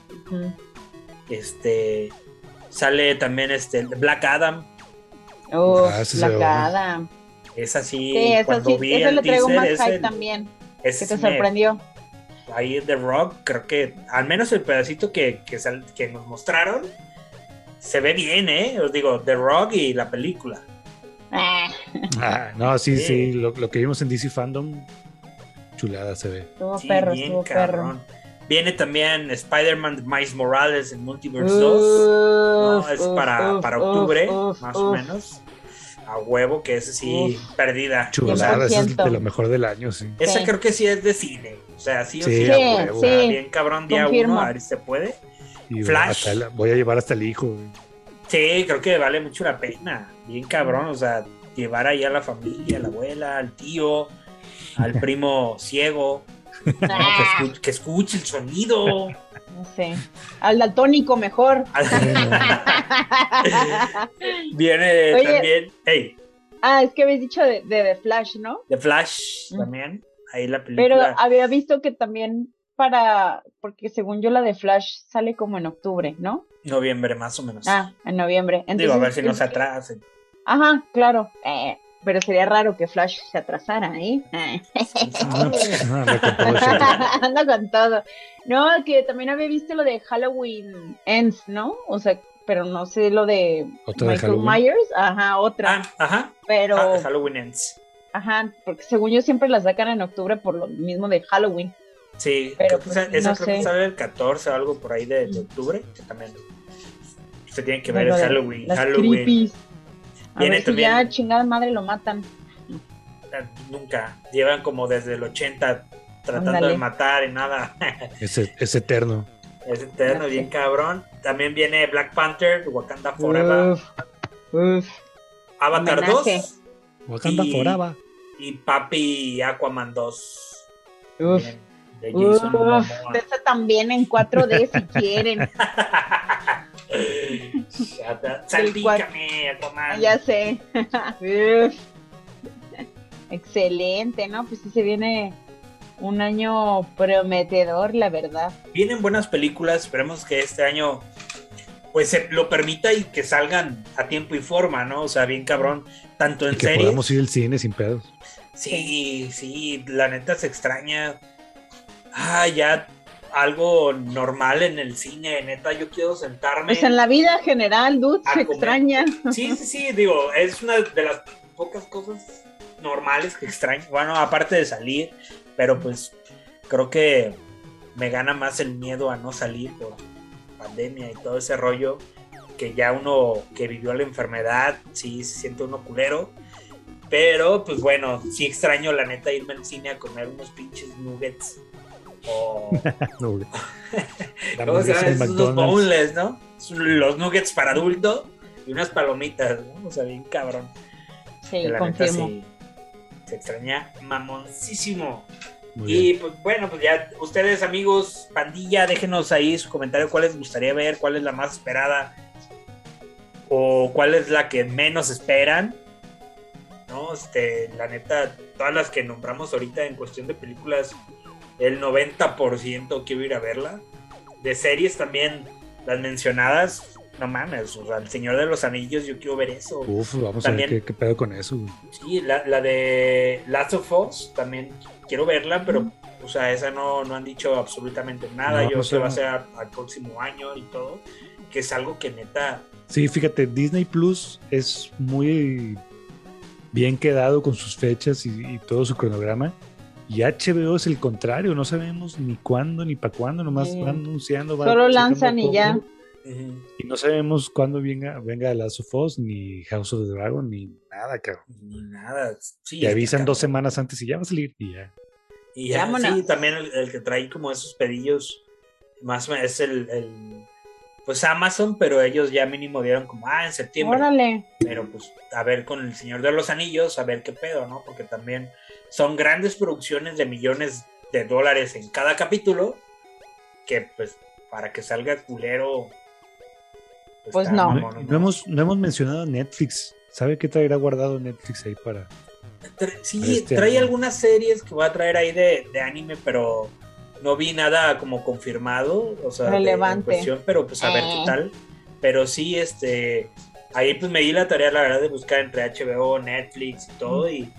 Este sale también este Black Adam. Oh, Black Adam. Es así. Sí, eso sí, eso le traigo más hype también. que te sorprendió. ahí The Rock, creo que al menos el pedacito que, que, nos mostraron se ve bien, ¿eh? Os digo, The Rock y la película. Ah, no, sí, sí, lo, que vimos en DC Fandom, chulada se ve. Estuvo perro, estuvo perro. Viene también Spider-Man Miles Morales en Multiverse 2. Es para, para octubre, más o menos a huevo, que ese sí, perdida. Chulada, esa es de lo mejor del año, sí. Esa creo que sí es de cine. O sea, sí o sí, a huevo. Bien cabrón, día uno, a ver si se puede. Flash. voy a llevar hasta el hijo. Sí, creo que vale mucho la pena. Bien cabrón, o sea, llevar ahí a la familia, a la abuela, al tío, al primo ciego. que, escuche, el sonido. No sé. Al daltónico mejor. Viene también. Hey. Ah, es que habéis dicho de, de, Flash, ¿no? De Flash también. Ahí la película. Pero había visto que también para. Porque según yo, la de Flash sale como en octubre, ¿no? Noviembre, más o menos. Ah, en noviembre. Entonces, Digo, a ver si no se atrasa. Ajá, claro. Eh, pero sería raro que Flash se atrasara, ¿eh? Anda con todo. No, que también había visto lo de Halloween Ends, ¿no? O sea, pero no sé lo de Michael Myers. Ajá, otra. Ah, ajá. Pero. Ah, Halloween Ends. Ajá, porque según yo siempre la sacan en octubre por lo mismo de Halloween. Sí, pero pues, esa creo que sale el 14 o algo por ahí de, octubre, que también se tiene que ver el Halloween. Halloween. A ver si ya chingada madre lo matan. Nunca. Llevan como desde el 80 tratando de matar y nada. es, es eterno. Es eterno, bien cabrón. También viene Black Panther, Wakanda Forever. Uf, Avatar 2. Wakanda Forever. Y Papi Aquaman 2. Uf. De Uf, también en 4D si quieren. Salpícame, Aquaman. Ya sé. Excelente, ¿no? Pues sí se viene un año prometedor, la verdad. Vienen buenas películas, esperemos que este año pues se lo permita y que salgan a tiempo y forma, ¿no? O sea, bien cabrón, tanto en y que podamos ir al cine sin pedos. Sí, sí, la neta se extraña. Ah, ya algo normal en el cine, neta, yo quiero sentarme. Pues en la vida general, dude, se extraña. Sí, sí, sí, digo, es una de las pocas cosas normales que extraño. Bueno, aparte de salir, pero pues creo que me gana más el miedo a no salir por pandemia y todo ese rollo que ya uno que vivió la enfermedad, sí se siente uno culero. Pero pues bueno, sí extraño la neta irme al cine a comer unos pinches nuggets o. ¿Cómo se llama? Unos boneless, ¿no? Los nuggets para adulto y unas palomitas, ¿no? O sea, bien cabrón. Sí, confirmo. se extraña mamoncísimo. y pues bueno, pues ya ustedes amigos, pandilla, déjenos ahí su comentario cuál les gustaría ver, cuál es la más esperada o cuál es la que menos esperan. ¿No? Este, la neta, todas las que nombramos ahorita en cuestión de películas el 90% quiero ir a verla. De series también, las mencionadas, no mames, o sea, El Señor de los Anillos, yo quiero ver eso. Uf, vamos a ver qué, pedo con eso. Sí, la, de Last of Us también quiero verla, pero, o sea, esa no, no han dicho absolutamente nada. yo sé que va a ser al próximo año y todo, que es algo que neta. Sí, fíjate, Disney Plus es muy bien quedado con sus fechas y todo su cronograma. Y HBO es el contrario, no sabemos ni cuándo ni para cuándo, nomás van anunciando. Solo lanzan y ya. Y no sabemos cuándo venga, venga Last of Us, ni House of the Dragon, ni nada, cabrón. Ni nada. Sí, Te avisan dos semanas antes y ya va a salir y ya. Y ya, sí, también el, que trae como esos pedillos, más es el, el, pues Amazon, pero ellos ya mínimo dieron como, ah, en septiembre. Órale. Pero pues a ver con el Señor de los Anillos, a ver qué pedo, ¿no? Porque también son grandes producciones de millones de dólares en cada capítulo, que pues para que salga culero. Pues, pues no. No, hemos, no hemos mencionado Netflix. ¿Sabe qué traerá guardado Netflix ahí para... sí, este trae algunas series que va a traer ahí de, anime, pero no vi nada como confirmado, o sea, relevante. pero pues a ver qué eh. tal. Pero sí, este, ahí pues me di la tarea, la verdad, de buscar entre HBO, Netflix y todo, y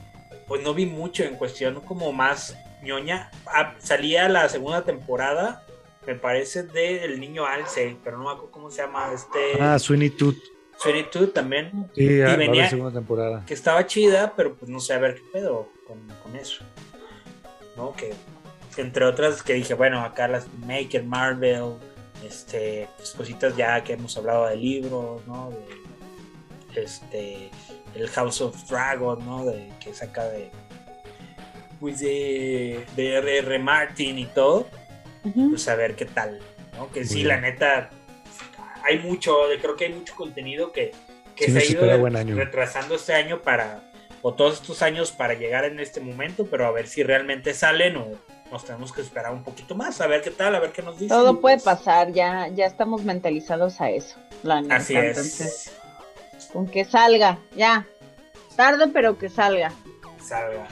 pues no vi mucho en cuestión como más ñoña. Ah, salía la segunda temporada, me parece, de El Niño Alce, pero no me acuerdo cómo se llama. Este... Ah, Sweeney Toot. Sweeney Toot también. Sí, y venía, la segunda temporada. Que estaba chida, pero pues no sé a ver qué pedo con, con eso. ¿No? Que entre otras que dije, bueno, acá las Maker, Marvel, este, pues cositas ya que hemos hablado de libros, ¿no? De, este, el House of Dragon, ¿no? De, que saca de, pues de, de R.R. Martin y todo, pues a ver qué tal, ¿no? Que sí, la neta, hay mucho, creo que hay mucho contenido que, que se ha ido retrasando este año para, o todos estos años para llegar en este momento, pero a ver si realmente salen o nos tenemos que esperar un poquito más, a ver qué tal, a ver qué nos dice. Todo puede pasar, ya, ya estamos mentalizados a eso. Así es. con que salga, ya. Tarde, pero que salga. Salga.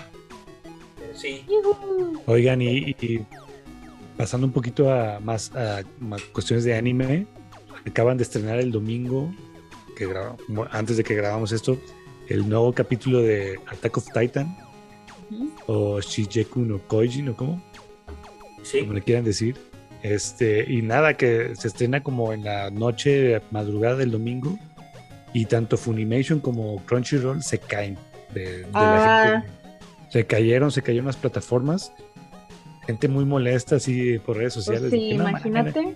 sí. Oigan, y, pasando un poquito a más a, cuestiones de anime, acaban de estrenar el domingo, que antes de que grabamos esto, el nuevo capítulo de Attack of Titan. O Shijeku no Koji, ¿no? ¿Cómo? como le quieran decir. Este, y nada, que se estrena como en la noche, madrugada del domingo, y tanto Funimation como Crunchyroll se caen de, la ah. gente. Se cayeron, se cayeron las plataformas. Gente muy molesta así por redes pues sociales. sí, imagínate.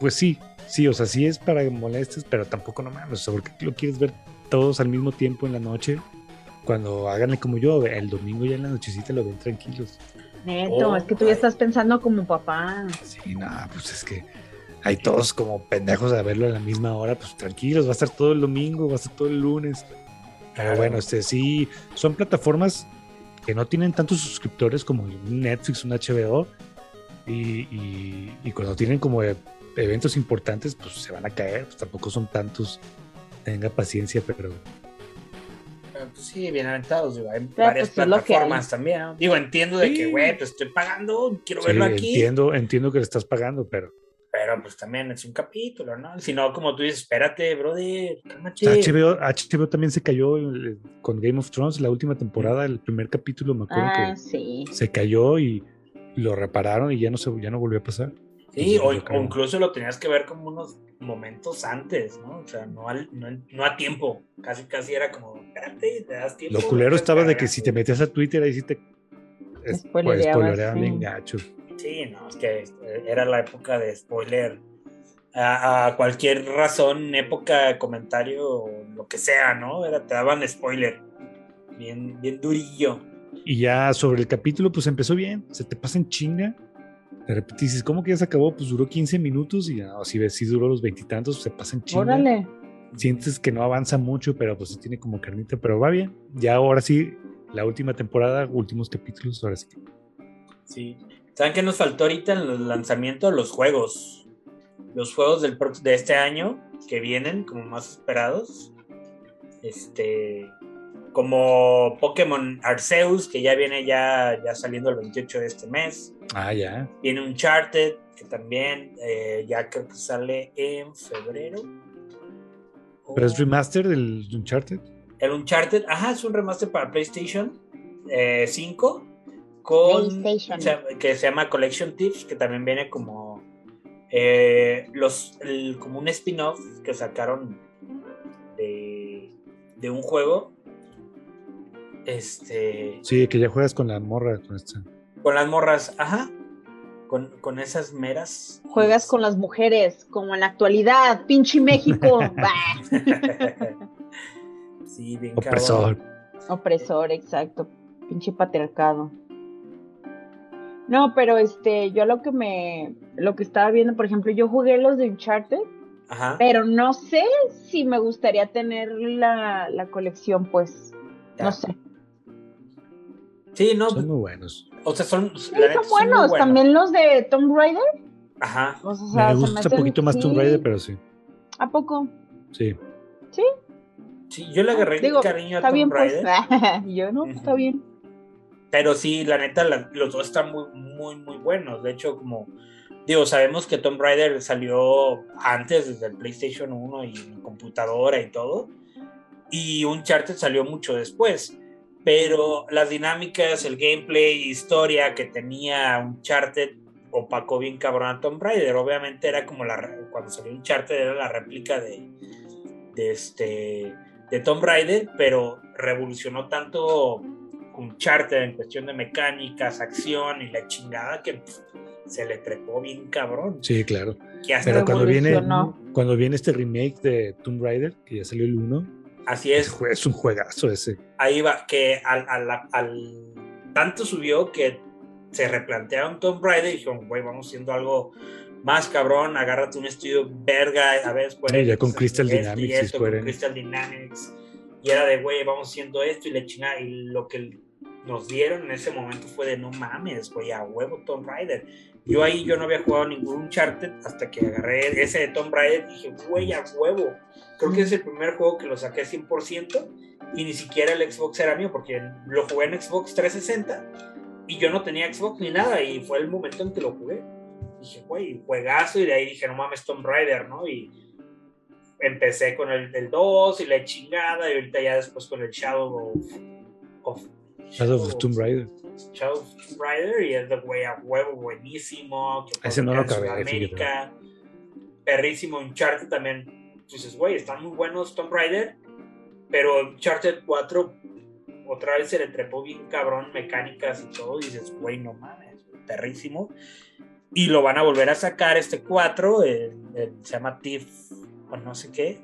Pues sí, sí, o sea, sí es para molestes, pero tampoco no mames, o sea, porque lo quieres ver todos al mismo tiempo en la noche. Cuando háganle como yo, el domingo ya en la nochecita lo ven tranquilos. Neto, es que tú ya estás pensando como papá. Sí, no, pues es que hay todos como pendejos a verlo a la misma hora, pues tranquilos, va a estar todo el domingo, va a estar todo el lunes. Pero bueno, este sí, son plataformas que no tienen tantos suscriptores como Netflix, un HBO, y, y, cuando tienen como eventos importantes, pues se van a caer, pues tampoco son tantos. Tenga paciencia, pero pues sí, bien aventados, digo, hay varias pues, plataformas también. Digo, entiendo de que, güey, pues estoy pagando, quiero verlo aquí. Entiendo, entiendo que le estás pagando, pero. Pero pues también es un capítulo, ¿no? Si no, como tú dices, espérate, brother, HBO, HBO también se cayó con Game of Thrones la última temporada, el primer capítulo, me acuerdo ah, que sí. se cayó y lo repararon y ya no se ya no volvió a pasar. Sí, o, incluso lo tenías que ver como unos momentos antes, ¿no? O sea, no, no, a tiempo. Casi, casi era como, espérate, te das tiempo. Lo culero estaba de que si te metías a Twitter ahí sí te spoilereaban bien gacho. Sí, no, es que era la época de spoiler. A, cualquier razón, época, comentario, o lo que sea, ¿no? Era, te daban spoiler. Bien, bien durillo. Y ya sobre el capítulo, pues empezó bien. Se te pasa en chinga de repente dices, ¿cómo que ya se acabó? Pues duró 15 minutos y ya, si ves, si duró los veintitantos, se pasan chido. Órale. Sientes que no avanza mucho, pero pues tiene como carnita, pero va bien. Ya ahora sí, la última temporada, últimos capítulos, ahora sí. Sí. ¿Saben qué nos faltó ahorita en el lanzamiento? Los juegos. Los juegos del, de este año que vienen como más esperados. Este como Pokémon Arceus, que ya viene ya, ya saliendo el 28 de este mes. Ah, ya. Viene Uncharted, que también eh, ya creo que sale en febrero. ¿Pero es remaster del Uncharted? El Uncharted, ajá, es un remaster para PlayStation 5 eh, con que se llama Collection Tips, que también viene como eh, los como un spin-off que sacaron de, de un juego este. Sí, que ya juegas con la morra. Con, con las morras, ajá. Con, esas meras. Juegas con las mujeres, como en la actualidad, pinche México. sí, bien Opresor. Opresor, exacto. Pinche patriarcado. No, pero este, yo lo que me, lo que estaba viendo, por ejemplo, yo jugué los de Uncharted, Ajá. pero no sé si me gustaría tener la, la colección, pues, no sé. Sí, no. Son muy buenos. O sea, son. Sí, son buenos. También los de Tomb Raider. Ajá. me gusta un poquito más Tomb Raider, pero sí. ¿A poco? Sí. ¿Sí? Sí, yo le agarré cariño a Tomb bien, pues. Raider. Pues. yo no, está bien. Pero sí, la neta, los dos están muy, muy, muy buenos. De hecho, como digo, sabemos que Tomb Raider salió antes desde el PlayStation 1 y computadora y todo. Y Uncharted salió mucho después pero las dinámicas, el gameplay, historia que tenía Uncharted opacó bien cabrón a Tomb Raider. Obviamente era como la cuando salió Uncharted era la réplica de, de este de Tomb Raider, pero revolucionó tanto Uncharted en cuestión de mecánicas, acción y la chingada que se le trepó bien cabrón. Sí, claro. Pero cuando viene, cuando viene este remake de Tomb Raider, que ya salió el 1, Así es. Es un juegazo ese. Ahí va, que al, tanto subió que se replantearon Tomb Raider y dijeron, güey, vamos haciendo algo más cabrón, agárrate un estudio verga, a ver, pues, ya con Crystal Dynamics. Y esto, con Crystal Dynamics. Y era de, güey, vamos haciendo esto y le chingada. Y lo que nos dieron en ese momento fue de, no mames, güey, a huevo Tomb Raider. Yo ahí yo no había jugado ningún Uncharted hasta que agarré ese de Tomb Raider y dije, güey, a huevo. Creo que es el primer juego que lo saqué 100% y ni siquiera el Xbox era mío porque lo jugué en Xbox 360 y yo no tenía Xbox ni nada y fue el momento en que lo jugué. Dije, güey, juegazo y de ahí dije, no mames, Tomb Raider, ¿no? Y empecé con el, del 2 y la chingada y ahorita ya después con el Shadow of, Shadow of Tomb Raider. Tomb Raider y es de güey a huevo buenísimo. Ese no lo acabé. América, perrísimo. Uncharted también. Dices, güey, están muy buenos Tomb Raider, pero Uncharted 4 otra vez se le trepó bien cabrón mecánicas y todo. Y dices, güey, no mames, perrísimo. Y lo van a volver a sacar este 4, se llama Thief o no sé qué,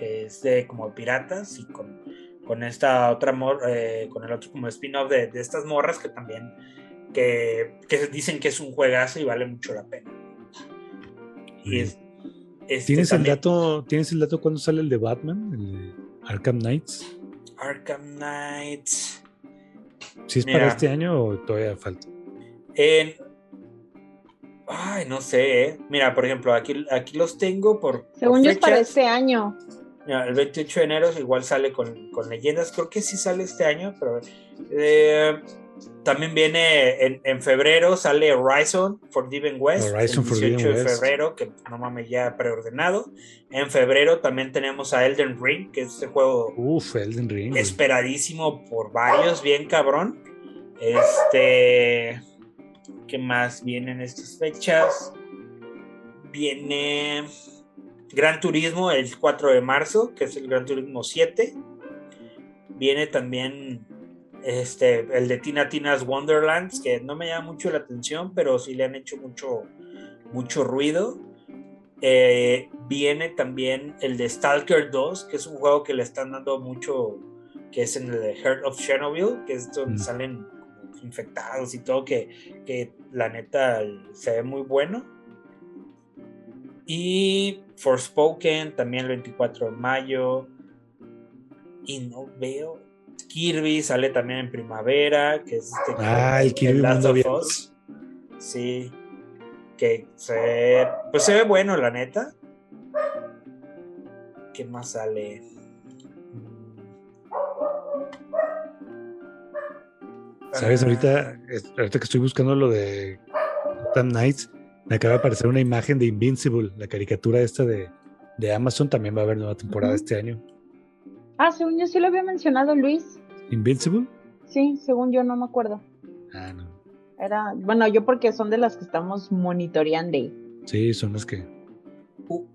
que es de como piratas y con con esta otra eh, con el otro como spin-off de, estas morras que también que, dicen que es un juegazo y vale mucho la pena. Y este ¿Tienes, el dato, ¿Tienes el dato cuándo sale el de Batman? El de Arkham Knights. Arkham Knights. ¿Si es para este año o todavía falta? En, ay, no sé. ¿eh? Mira, por ejemplo, aquí, aquí los tengo por. Según yo es para este año el 28 de enero igual sale con, leyendas, creo que sí sale este año, pero eh, también viene en, febrero, sale Horizon Forbidden West, Horizon el 18 de febrero, que no mames ya preordenado. En febrero también tenemos a Elden Ring, que es este juego Uf, Elden Ring, esperadísimo por varios, bien cabrón. Este, ¿qué más viene en estas fechas? Viene Gran Turismo el 4 de marzo, que es el Gran Turismo 7. Viene también este, el de Tina Tina's Wonderlands, que no me llama mucho la atención, pero sí le han hecho mucho, mucho ruido. Eh, viene también el de Stalker 2, que es un juego que le están dando mucho, que es en el Heart of Chernobyl, que es donde mm. salen infectados y todo, que, que la neta se ve muy bueno. Y Forspoken también el 24 de mayo. Y no veo. Kirby sale también en primavera, que es este Ah, el Kirby Mundo Sí. Que se pues se ve bueno, la neta. ¿Qué más sale? ¿Sabes? Ahorita, ahorita que estoy buscando lo de Gotham Knights, me acaba de aparecer una imagen de Invincible, la caricatura esta de, Amazon. También va a haber nueva temporada este año. Ah, según yo sí lo había mencionado Luis. ¿Invincible? Sí, según yo no me acuerdo. Ah, no. Era, bueno, yo porque son de las que estamos monitoreando. Sí, son las que.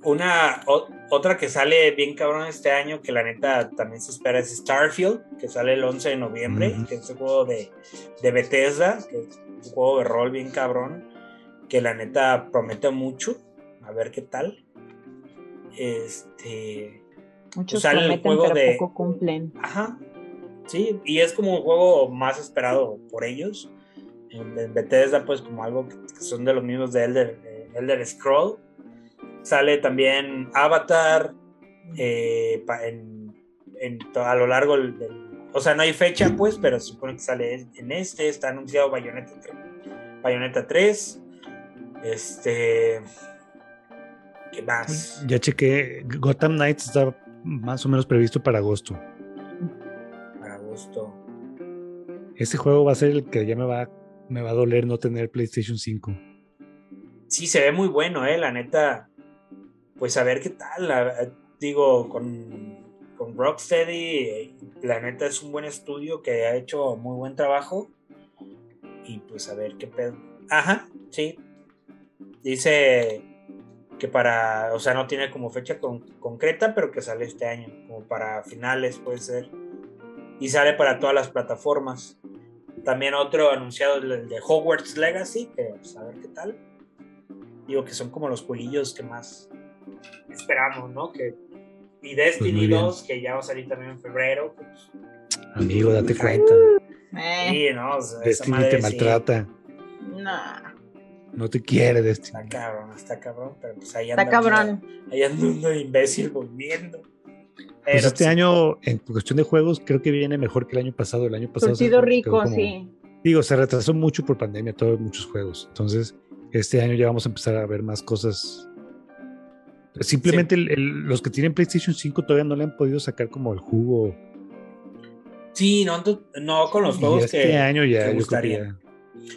Una otra que sale bien cabrón este año, que la neta también se espera, es Starfield, que sale el 11 de noviembre, que es un juego de, de Bethesda, que es un juego de rol bien cabrón que la neta promete mucho. A ver qué tal. Este. Muchos sale el juego de. Poco cumplen. Ajá. Sí, y es como un juego más esperado por ellos. En, Bethesda, pues, como algo que, son de los mismos de Elder, eh, Elder Scroll. Sale también Avatar. Eh, en, a lo largo del, O sea, no hay fecha, pues, pero se supone que sale en este. Está anunciado Bayonetta 3. Bayonetta 3. Este. ¿Qué más? Ya chequé. Gotham Knights está más o menos previsto para agosto. Para agosto. Este juego va a ser el que ya me va, me va a doler no tener PlayStation 5. Sí, se ve muy bueno, eh, la neta. Pues a ver qué tal. digo, con, con Rocksteady, la neta es un buen estudio que ha hecho muy buen trabajo. Y pues a ver qué pedo. Ajá, sí. Dice que para, o sea, no tiene como fecha concreta, pero que sale este año, como para finales puede ser. Y sale para todas las plataformas. También otro anunciado, el de Hogwarts Legacy, que pues, a ver qué tal. Digo que son como los jueguillos que más esperamos, ¿no? Que, y Destiny 2, pues que ya va a salir también en febrero. Pues, Amigo, date cuenta. Sí, no, Destiny te maltrata. No. No te quiere, Destiny. Está cabrón, está cabrón, pero pues ahí anda. Está cabrón. Ahí anda un imbécil volviendo. Pues este año, en cuestión de juegos, creo que viene mejor que el año pasado. El año pasado. sido rico, sí. Digo, se retrasó mucho por pandemia, todos muchos juegos. Entonces, este año ya vamos a empezar a ver más cosas. Simplemente los que tienen PlayStation 5 todavía no le han podido sacar como el jugo. Sí, no, no con los juegos este que. año ya gustaría.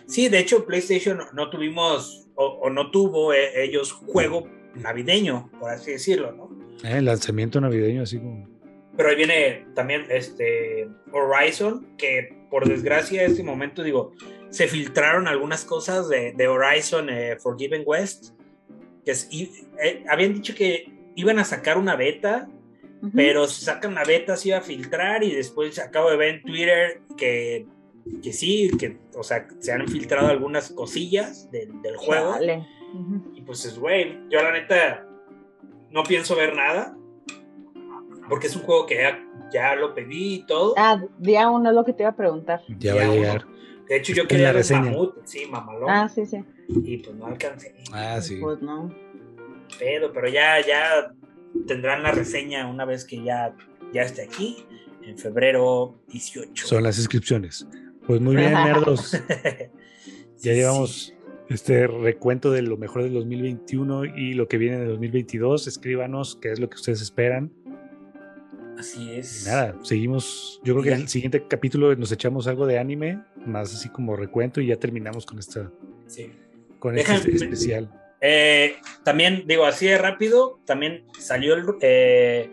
Sí, de hecho, PlayStation no tuvimos o, no tuvo eh, ellos juego navideño, por así decirlo, ¿no? Eh, el lanzamiento navideño, así como. Pero ahí viene también este Horizon, que por desgracia en este momento, digo, se filtraron algunas cosas de, Horizon eh, Forgiven West, que eh, habían dicho que iban a sacar una beta, pero si sacan la beta se iba a filtrar y después acabo de ver en Twitter que, que sí, que, o sea, se han filtrado algunas cosillas del, juego. Y pues es, güey, yo la neta no pienso ver nada. Porque es un juego que ya, lo pedí y todo. Ah, día uno es lo que te iba a preguntar. Ya va a llegar. De hecho, yo quería ver Mamut, sí, mamalón. Ah, sí, sí. Y pues no alcancé. Ah, sí. Pues no. Pero, pero ya, ya tendrán la reseña una vez que ya, ya esté aquí, en febrero 18. Son las inscripciones. Pues muy bien, nerdos. ya llevamos este recuento de lo mejor del 2021 y lo que viene de 2022. Escríbanos qué es lo que ustedes esperan. Así es. nada, seguimos. Yo creo que en el siguiente capítulo nos echamos algo de anime, más así como recuento, y ya terminamos con esta. Sí. Con este especial. Eh, también, digo, así de rápido, también salió el, eh,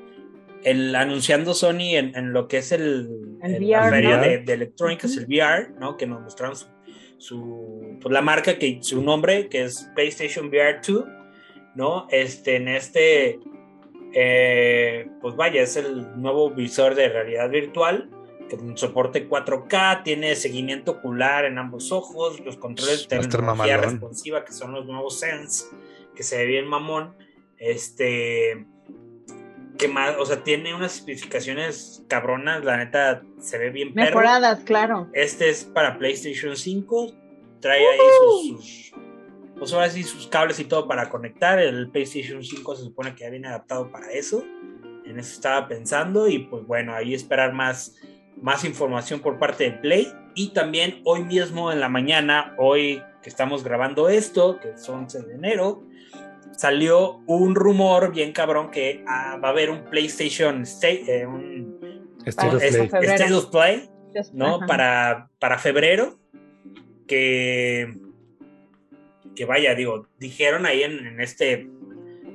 el anunciando Sony en, lo que es el, la feria de, de, electrónicas, el VR, ¿no? Que nos mostraron su su pues la marca que su nombre que es PlayStation VR 2 no este en este eh, pues vaya es el nuevo visor de realidad virtual que soporte 4K tiene seguimiento ocular en ambos ojos los controles de tecnología responsiva que son los nuevos Sense que se ve bien mamón. Este que más, o sea, tiene unas especificaciones cabronas, la neta se ve bien Mejoradas, claro. Este es para PlayStation 5, trae ahí sus, pues ahora sí, sus cables y todo para conectar. El PlayStation 5 se supone que ya viene adaptado para eso. En eso estaba pensando y pues bueno, ahí esperar más, más información por parte de Play. Y también hoy mismo en la mañana, hoy que estamos grabando esto, que es 11 de enero, salió un rumor bien cabrón que ah, va a haber un PlayStation State, eh, un State, of Play, ¿no? Para, para febrero, que, que vaya, digo, dijeron ahí en, este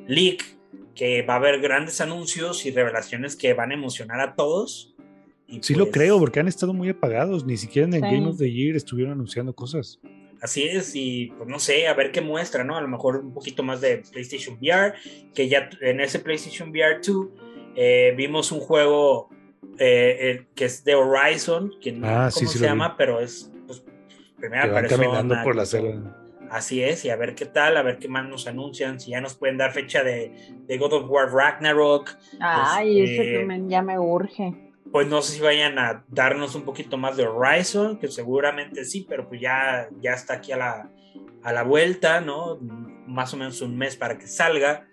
leak que va a haber grandes anuncios y revelaciones que van a emocionar a todos. sí lo pues creo, porque han estado muy apagados, ni siquiera en el Game of the Year estuvieron anunciando cosas. Así es, y pues no sé, a ver qué muestra, ¿no? A lo mejor un poquito más de PlayStation VR, que ya en ese PlayStation VR 2 eh, vimos un juego eh, que es de Horizon, que no ah, sé cómo se llama, pero es pues, primera que persona. caminando por la selva. Así es, y a ver qué tal, a ver qué más nos anuncian, si ya nos pueden dar fecha de, de God of War Ragnarok. Ay, ese este, ya me urge pues no sé si vayan a darnos un poquito más de Horizon, que seguramente sí, pero pues ya, ya está aquí a la, a la vuelta, ¿no? Más o menos un mes para que salga.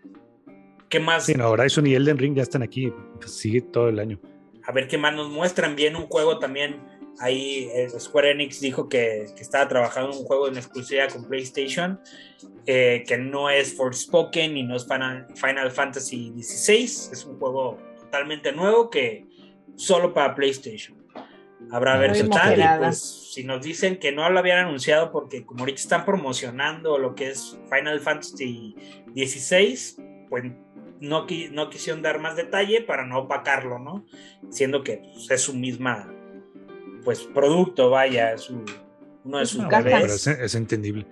¿Qué más? Sí, no, Horizon y Elden Ring ya están aquí, pues sigue todo el año. A ver qué más nos muestran. Bien, un juego también. Ahí eh, Square Enix dijo que, estaba trabajando en un juego en exclusividad con PlayStation, eh, que no es Forspoken y no es Final, Final Fantasy XVI. Es un juego totalmente nuevo que, solo para PlayStation. Habrá ver qué tal. Y pues si nos dicen que no lo habían anunciado porque como ahorita están promocionando lo que es Final Fantasy XVI, pues no, no quisieron dar más detalle para no opacarlo, ¿no? Siendo que pues, es su misma, pues, producto, vaya, es uno de sus bebés. es, entendible.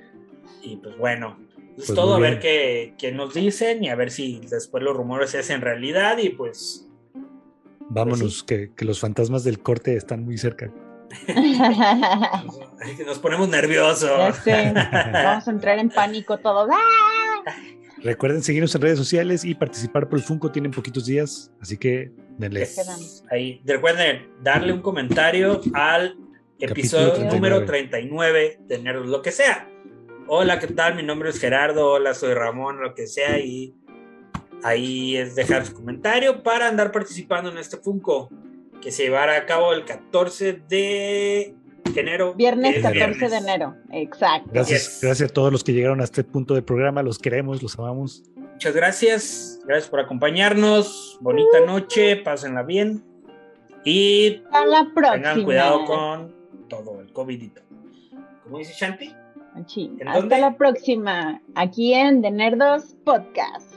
Y pues bueno, es pues todo a ver qué, qué, nos dicen y a ver si después los rumores se hacen realidad y pues... Vámonos, que, que los fantasmas del corte están muy cerca. Nos ponemos nerviosos. Vamos a entrar en pánico todos. ¡Ah! Recuerden seguirnos en redes sociales y participar por el Funko. Tienen poquitos días, así que denle. Ahí. Recuerden darle un comentario al episodio número 39 de Nerdos, lo que sea. Hola, ¿qué tal? Mi nombre es Gerardo. Hola, soy Ramón, lo que sea. Y ahí es dejar su comentario para andar participando en este Funko que se llevará a cabo el 14 de enero. Viernes 14 de enero, exacto. Gracias, gracias a todos los que llegaron a este punto del programa, los queremos, los amamos. Muchas gracias, gracias por acompañarnos, bonita noche, pásenla bien y a la próxima. tengan cuidado con todo el COVID ¿Cómo dice Shanti? Hasta la próxima, aquí en The Nerdos Podcast.